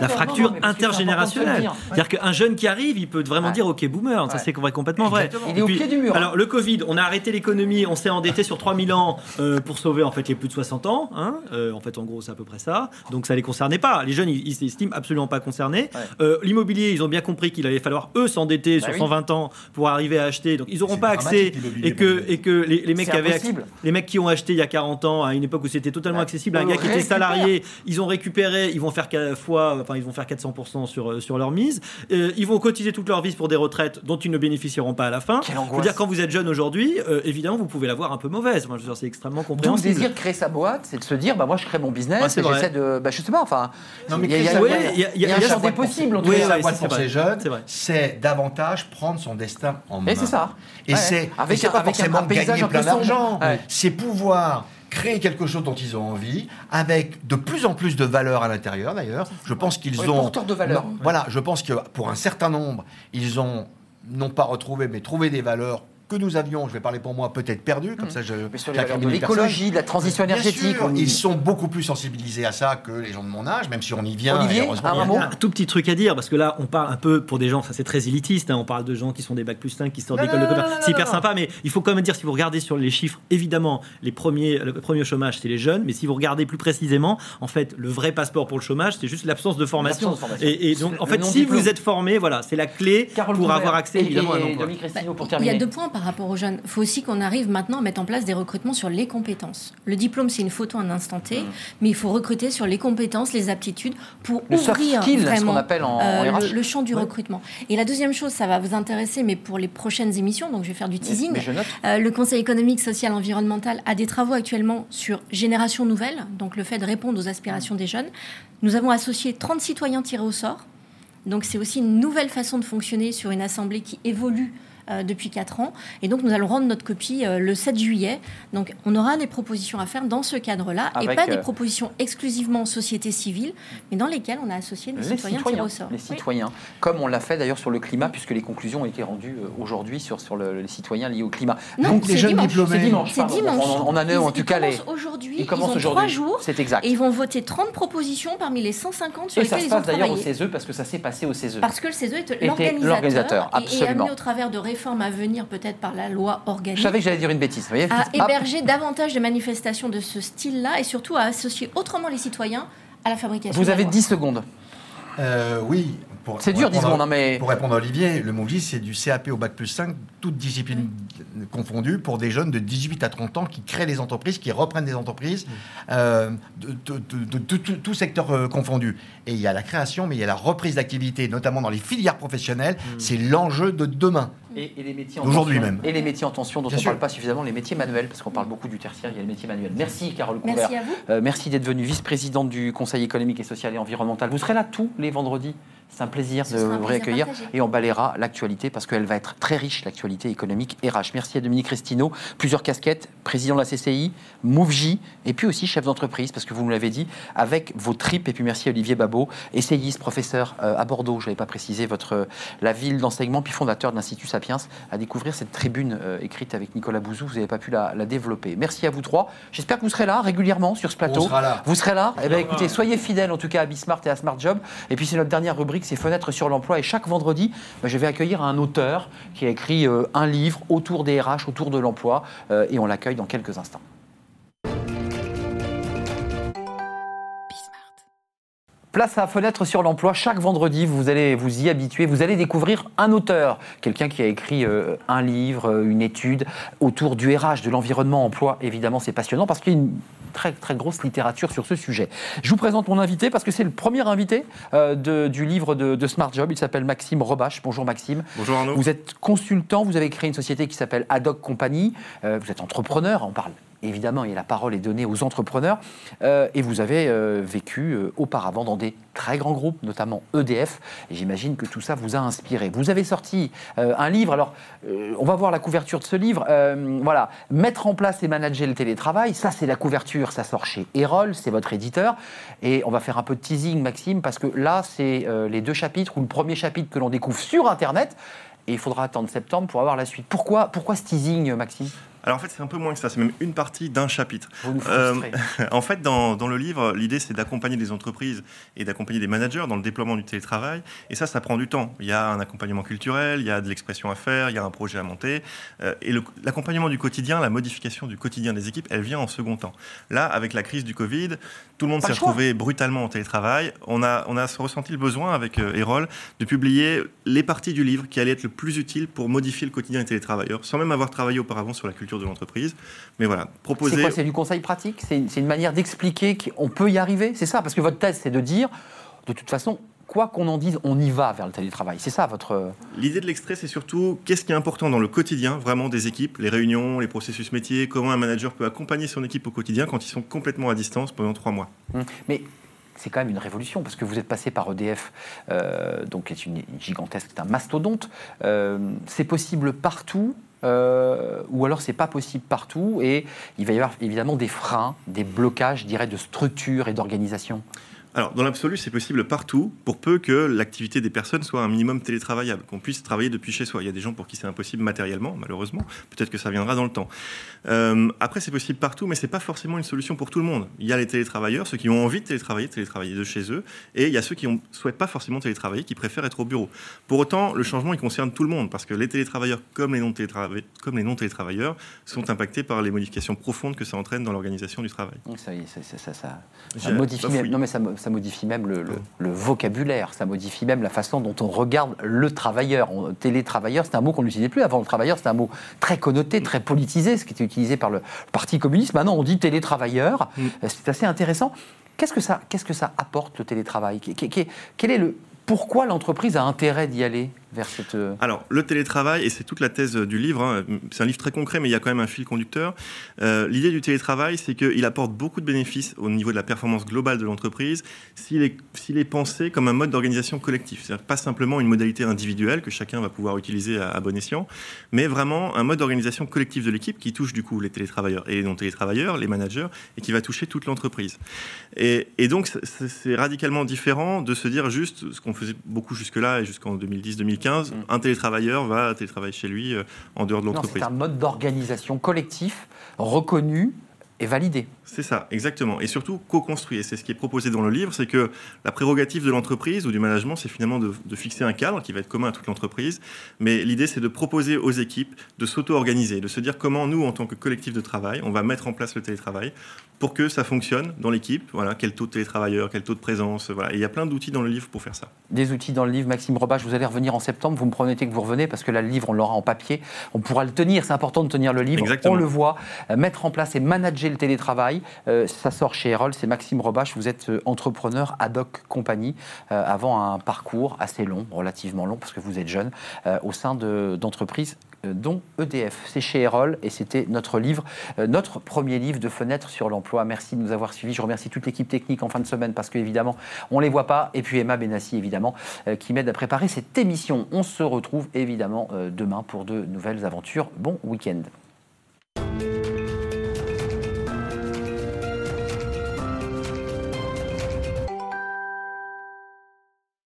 la fracture intergénérationnelle. C'est-à-dire qu'un jeune qui arrive, il peut vraiment dire OK, boomer. Ça, c'est complètement vrai. Il est au pied du mur. Hein. Alors, le Covid, on a arrêté l'économie, on s'est endetté sur 3000 ans euh, pour sauver en fait les plus de 60 ans. Hein. Euh, en fait, en gros, c'est à peu près ça. Donc, ça les concernait pas. Les jeunes, ils s'estiment absolument pas concernés. Euh, l'immobilier, ils ont bien compris qu'il allait falloir eux s'endetter bah sur 120 ans pour arriver à acheter. Donc, ils n'auront pas accès et que, et que les, mecs qui avaient les mecs qui ont acheté il y a 40 ans à une époque où c'était totalement accessible, un gars qui était salarié, ils ont récupéré, ils vont faire fois, enfin ils vont faire 400% sur, euh, sur leur mise. Euh, ils vont cotiser toute leur vie pour des retraites dont ils ne bénéficieront pas à la fin. Je veux dire, quand vous êtes jeune aujourd'hui, euh, évidemment, vous pouvez l'avoir un peu mauvaise. Moi, je c'est extrêmement compréhensible. le désir de créer sa boîte, c'est de se dire, bah moi, je crée mon business, et j'essaie de, bah, je sais pas, enfin, il y, a, un champ des possibles. Oui, sa boîte pour ces jeunes, c'est davantage prendre son destin en main. Et c'est ça. Et c'est avec, pas forcément un, gagner plein d'argent. C'est pouvoir créer quelque chose dont ils ont envie, avec de plus en plus de valeur à l'intérieur d'ailleurs. Je pense qu'ils ont... Porteurs de valeur. Voilà, je pense que pour un certain nombre, ils ont non pas retrouvé, mais trouvé des valeurs que nous avions, je vais parler pour moi, peut-être perdu, comme mmh. ça je. Mais sur de l'écologie, de la transition énergétique. Ils sont beaucoup plus sensibilisés à ça que les gens de mon âge, même si on y vient. Olivier, un, un, tout petit truc à dire, parce que là, on parle un peu pour des gens, ça c'est très élitiste, hein, on parle de gens qui sont des bacs plus 5, qui sortent d'école de commerce. C'est hyper sympa, mais il faut quand même dire, si vous regardez sur les chiffres, évidemment, les premiers, le premier chômage, c'est les jeunes, mais si vous regardez plus précisément, en fait, le vrai passeport pour le chômage, c'est juste l'absence de formation. Et, donc, en fait, si vous êtes formé, voilà, c'est la clé pour avoir accès évidemment à un emploi. Il y a deux points par rapport aux jeunes aussi qu'on arrive maintenant à mettre en place des recrutements sur les compétences. Le diplôme, c'est une photo un instant T, mmh. mais il faut recruter sur les compétences, les aptitudes pour ouvrir vraiment appelle en, euh, le, champ du recrutement. Et la deuxième chose, ça va vous intéresser, mais pour les prochaines émissions, donc je vais faire du teasing. Euh, le Conseil économique, social, environnemental a des travaux actuellement sur génération nouvelle, donc le fait de répondre aux aspirations des jeunes. Nous avons associé 30 citoyens tirés au sort. Donc c'est aussi une nouvelle façon de fonctionner sur une assemblée qui évolue depuis 4 ans. Et donc, nous allons rendre notre copie euh, le 7 juillet. Donc, on aura des propositions à faire dans ce cadre-là, et pas des euh, propositions exclusivement société civile, mais dans lesquelles on a associé des citoyens, citoyens au sort. Les citoyens, comme on l'a fait d'ailleurs sur le climat, puisque les conclusions ont été rendues aujourd'hui sur, sur les citoyens liés au climat. Non, donc, les jeunes diplômés. C'est dimanche. C'est dimanche. On, a en tout cas les. Aujourd'hui, ils commencent aujourd'hui. trois jours. C'est exact. Et ils vont voter 30 propositions parmi les 150 sur et lesquelles ils ont travaillé. ça se passe d'ailleurs au CESE parce que ça s'est passé au CESE. Parce que le CESE est l'organisateur et, et amené au travers de à venir peut-être par la loi organique. Je savais que j'allais dire une bêtise. Voyez à héberger davantage de manifestations de ce style-là et surtout à associer autrement les citoyens à la fabrication. Vous avez 10 secondes. Euh, oui, c'est dur, 10 secondes, hein, mais. Pour répondre à Olivier, le MOVI, c'est du CAP au bac plus 5, toutes disciplines confondues, pour des jeunes de 18 à 30 ans qui créent des entreprises, qui reprennent des entreprises, euh, de, tout secteur euh, confondu. Et il y a la création, mais il y a la reprise d'activité, notamment dans les filières professionnelles. Mm. C'est l'enjeu de demain. Et, les métiers Aujourd'hui même. Et les métiers en tension dont on ne parle pas suffisamment, les métiers manuels, parce qu'on parle beaucoup du tertiaire, il y a les métiers manuels. Merci Carole Couvert. Merci à vous. Euh, merci d'être venue vice-présidente du Conseil économique et social et environnemental. Vous serez là tous les vendredis c'est un plaisir de vous réaccueillir et on balayera l'actualité parce qu'elle va être très riche, l'actualité économique RH. Merci à Dominique Restino. Plusieurs casquettes, président de la CCI, MoveJ et puis aussi chef d'entreprise parce que vous nous l'avez dit avec vos tripes. Et puis merci à Olivier Babot, essayiste, professeur euh, à Bordeaux, je n'avais pas précisé votre, la ville d'enseignement, puis fondateur de l'Institut Sapiens, à découvrir cette tribune euh, écrite avec Nicolas Bouzou. Vous n'avez pas pu la, développer. Merci à vous trois. J'espère que vous serez là régulièrement sur ce plateau. Vous serez là. Eh bien, écoutez, soyez fidèles en tout cas à Bismart et à Smart Job. Et puis c'est notre dernière rubrique c'est Fenêtres sur l'emploi. Et chaque vendredi, bah, je vais accueillir un auteur qui a écrit euh, un livre autour des RH, autour de l'emploi. Euh, et on l'accueille dans quelques instants. Place à Fenêtre sur l'emploi. Chaque vendredi, vous allez vous y habituer. Vous allez découvrir un auteur, quelqu'un qui a écrit euh, un livre, une étude autour du RH, de l'environnement emploi. Évidemment, c'est passionnant parce qu'il y a une très très grosse littérature sur ce sujet. Je vous présente mon invité parce que c'est le premier invité euh, du livre de, Smart Job. Il s'appelle Maxime Robache. Bonjour Maxime. Bonjour Arnaud. Vous êtes consultant, vous avez créé une société qui s'appelle Adoc Company. Euh, vous êtes entrepreneur, on parle évidemment, et la parole est donnée aux entrepreneurs. Euh, et vous avez euh, vécu euh, auparavant dans des très grands groupes, notamment EDF. Et j'imagine que tout ça vous a inspiré. Vous avez sorti un livre. Alors, on va voir la couverture de ce livre. voilà, mettre en place et manager le télétravail. Ça, c'est la couverture. Ça sort chez Erol, c'est votre éditeur. Et on va faire un peu de teasing, Maxime, parce que là, c'est les deux chapitres ou le premier chapitre que l'on découvre sur Internet. Et il faudra attendre septembre pour avoir la suite. Pourquoi, pourquoi ce teasing, Maxime? Alors en fait, c'est un peu moins que ça, c'est même une partie d'un chapitre. Euh, en fait, dans, dans le livre, l'idée c'est d'accompagner des entreprises et d'accompagner des managers dans le déploiement du télétravail. Et ça, ça prend du temps. Il y a un accompagnement culturel, il y a de l'expression à faire, il y a un projet à monter. Euh, et l'accompagnement du quotidien, la modification du quotidien des équipes, elle vient en second temps. Là, avec la crise du Covid, tout le monde s'est retrouvé brutalement en télétravail. On a, on a ressenti le besoin avec euh, Erol de publier les parties du livre qui allaient être le plus utiles pour modifier le quotidien des télétravailleurs, sans même avoir travaillé auparavant sur la culture de l'entreprise. Mais voilà, proposer. C'est quoi C'est du conseil pratique? C'est une, manière d'expliquer qu'on peut y arriver? C'est ça Parce que votre thèse, c'est de dire, de toute façon, quoi qu'on en dise, on y va vers le télétravail. C'est ça votre. L'idée de l'extrait, c'est surtout qu'est-ce qui est important dans le quotidien, vraiment des équipes, les réunions, les processus métiers, comment un manager peut accompagner son équipe au quotidien quand ils sont complètement à distance pendant trois mois? Hum. Mais c'est quand même une révolution parce que vous êtes passé par EDF, euh, donc qui est une gigantesque, c'est un mastodonte. Euh, c'est possible partout ou alors c'est pas possible partout et il va y avoir évidemment des freins, des blocages, je dirais, de structure et d'organisation alors, dans l'absolu, c'est possible partout, pour peu que l'activité des personnes soit un minimum télétravaillable, qu'on puisse travailler depuis chez soi. Il y a des gens pour qui c'est impossible matériellement, malheureusement. Peut-être que ça viendra dans le temps. Euh, après, c'est possible partout, mais c'est pas forcément une solution pour tout le monde. Il y a les télétravailleurs, ceux qui ont envie de télétravailler, télétravailler de chez eux, et il y a ceux qui ne souhaitent pas forcément télétravailler, qui préfèrent être au bureau. Pour autant, le changement, il concerne tout le monde, parce que les télétravailleurs, comme les non-télétravailleurs, sont impactés par les modifications profondes que ça entraîne dans l'organisation du travail. Ça, ça, ça, ça modifie. Non, mais ça ça modifie même le, vocabulaire, ça modifie même la façon dont on regarde le travailleur. télétravailleur, c'est un mot qu'on n'utilisait plus avant. Le travailleur, c'était un mot très connoté, très politisé, ce qui était utilisé par le Parti communiste. Maintenant, on dit télétravailleur. Mm. C'est assez intéressant. Qu'est-ce que ça, qu'est-ce que ça apporte le télétravail? Quel est le pourquoi l'entreprise a intérêt d'y aller? Vers cette... Euh, Alors, le télétravail, et c'est toute la thèse du livre, hein, c'est un livre très concret, mais il y a quand même un fil conducteur. Euh, l'idée du télétravail, c'est qu'il apporte beaucoup de bénéfices au niveau de la performance globale de l'entreprise s'il est, pensé comme un mode d'organisation collectif. C'est-à-dire pas simplement une modalité individuelle que chacun va pouvoir utiliser à, bon escient, mais vraiment un mode d'organisation collectif de l'équipe qui touche du coup les télétravailleurs et les non-télétravailleurs, les managers, et qui va toucher toute l'entreprise. Et, et, donc, c'est radicalement différent de se dire juste ce qu'on faisait beaucoup jusque-là et jusqu'en 2010-2015 Mm. un télétravailleur va télétravailler chez lui euh, en dehors de l'entreprise. C'est un mode d'organisation collectif reconnu validé. C'est ça, exactement. Et surtout co-construit. Et c'est ce qui est proposé dans le livre, c'est que la prérogative de l'entreprise ou du management, c'est finalement de, fixer un cadre qui va être commun à toute l'entreprise. Mais l'idée, c'est de proposer aux équipes de s'auto-organiser, de se dire comment nous, en tant que collectif de travail, on va mettre en place le télétravail pour que ça fonctionne dans l'équipe. Voilà, quel taux de télétravailleurs, quel taux de présence. Voilà. Et il y a plein d'outils dans le livre pour faire ça. Des outils dans le livre, Maxime Robach, vous allez revenir en septembre. Vous me promettez que vous revenez parce que là, le livre, on l'aura en papier. On pourra le tenir. C'est important de tenir le livre. Exactement. On le voit. Euh, mettre en place et manager le télétravail. Euh, ça sort chez Erol, c'est Maxime Robache. Vous êtes euh, entrepreneur ad hoc compagnie euh, avant un parcours assez long, relativement long, parce que vous êtes jeune, au sein d'entreprises dont EDF. C'est chez Erol et c'était notre livre, notre premier livre de fenêtre sur l'emploi. Merci de nous avoir suivis. Je remercie toute l'équipe technique en fin de semaine parce qu'évidemment, on ne les voit pas. Et puis Emma Benassi, évidemment, qui m'aide à préparer cette émission. On se retrouve évidemment demain pour de nouvelles aventures. Bon week-end.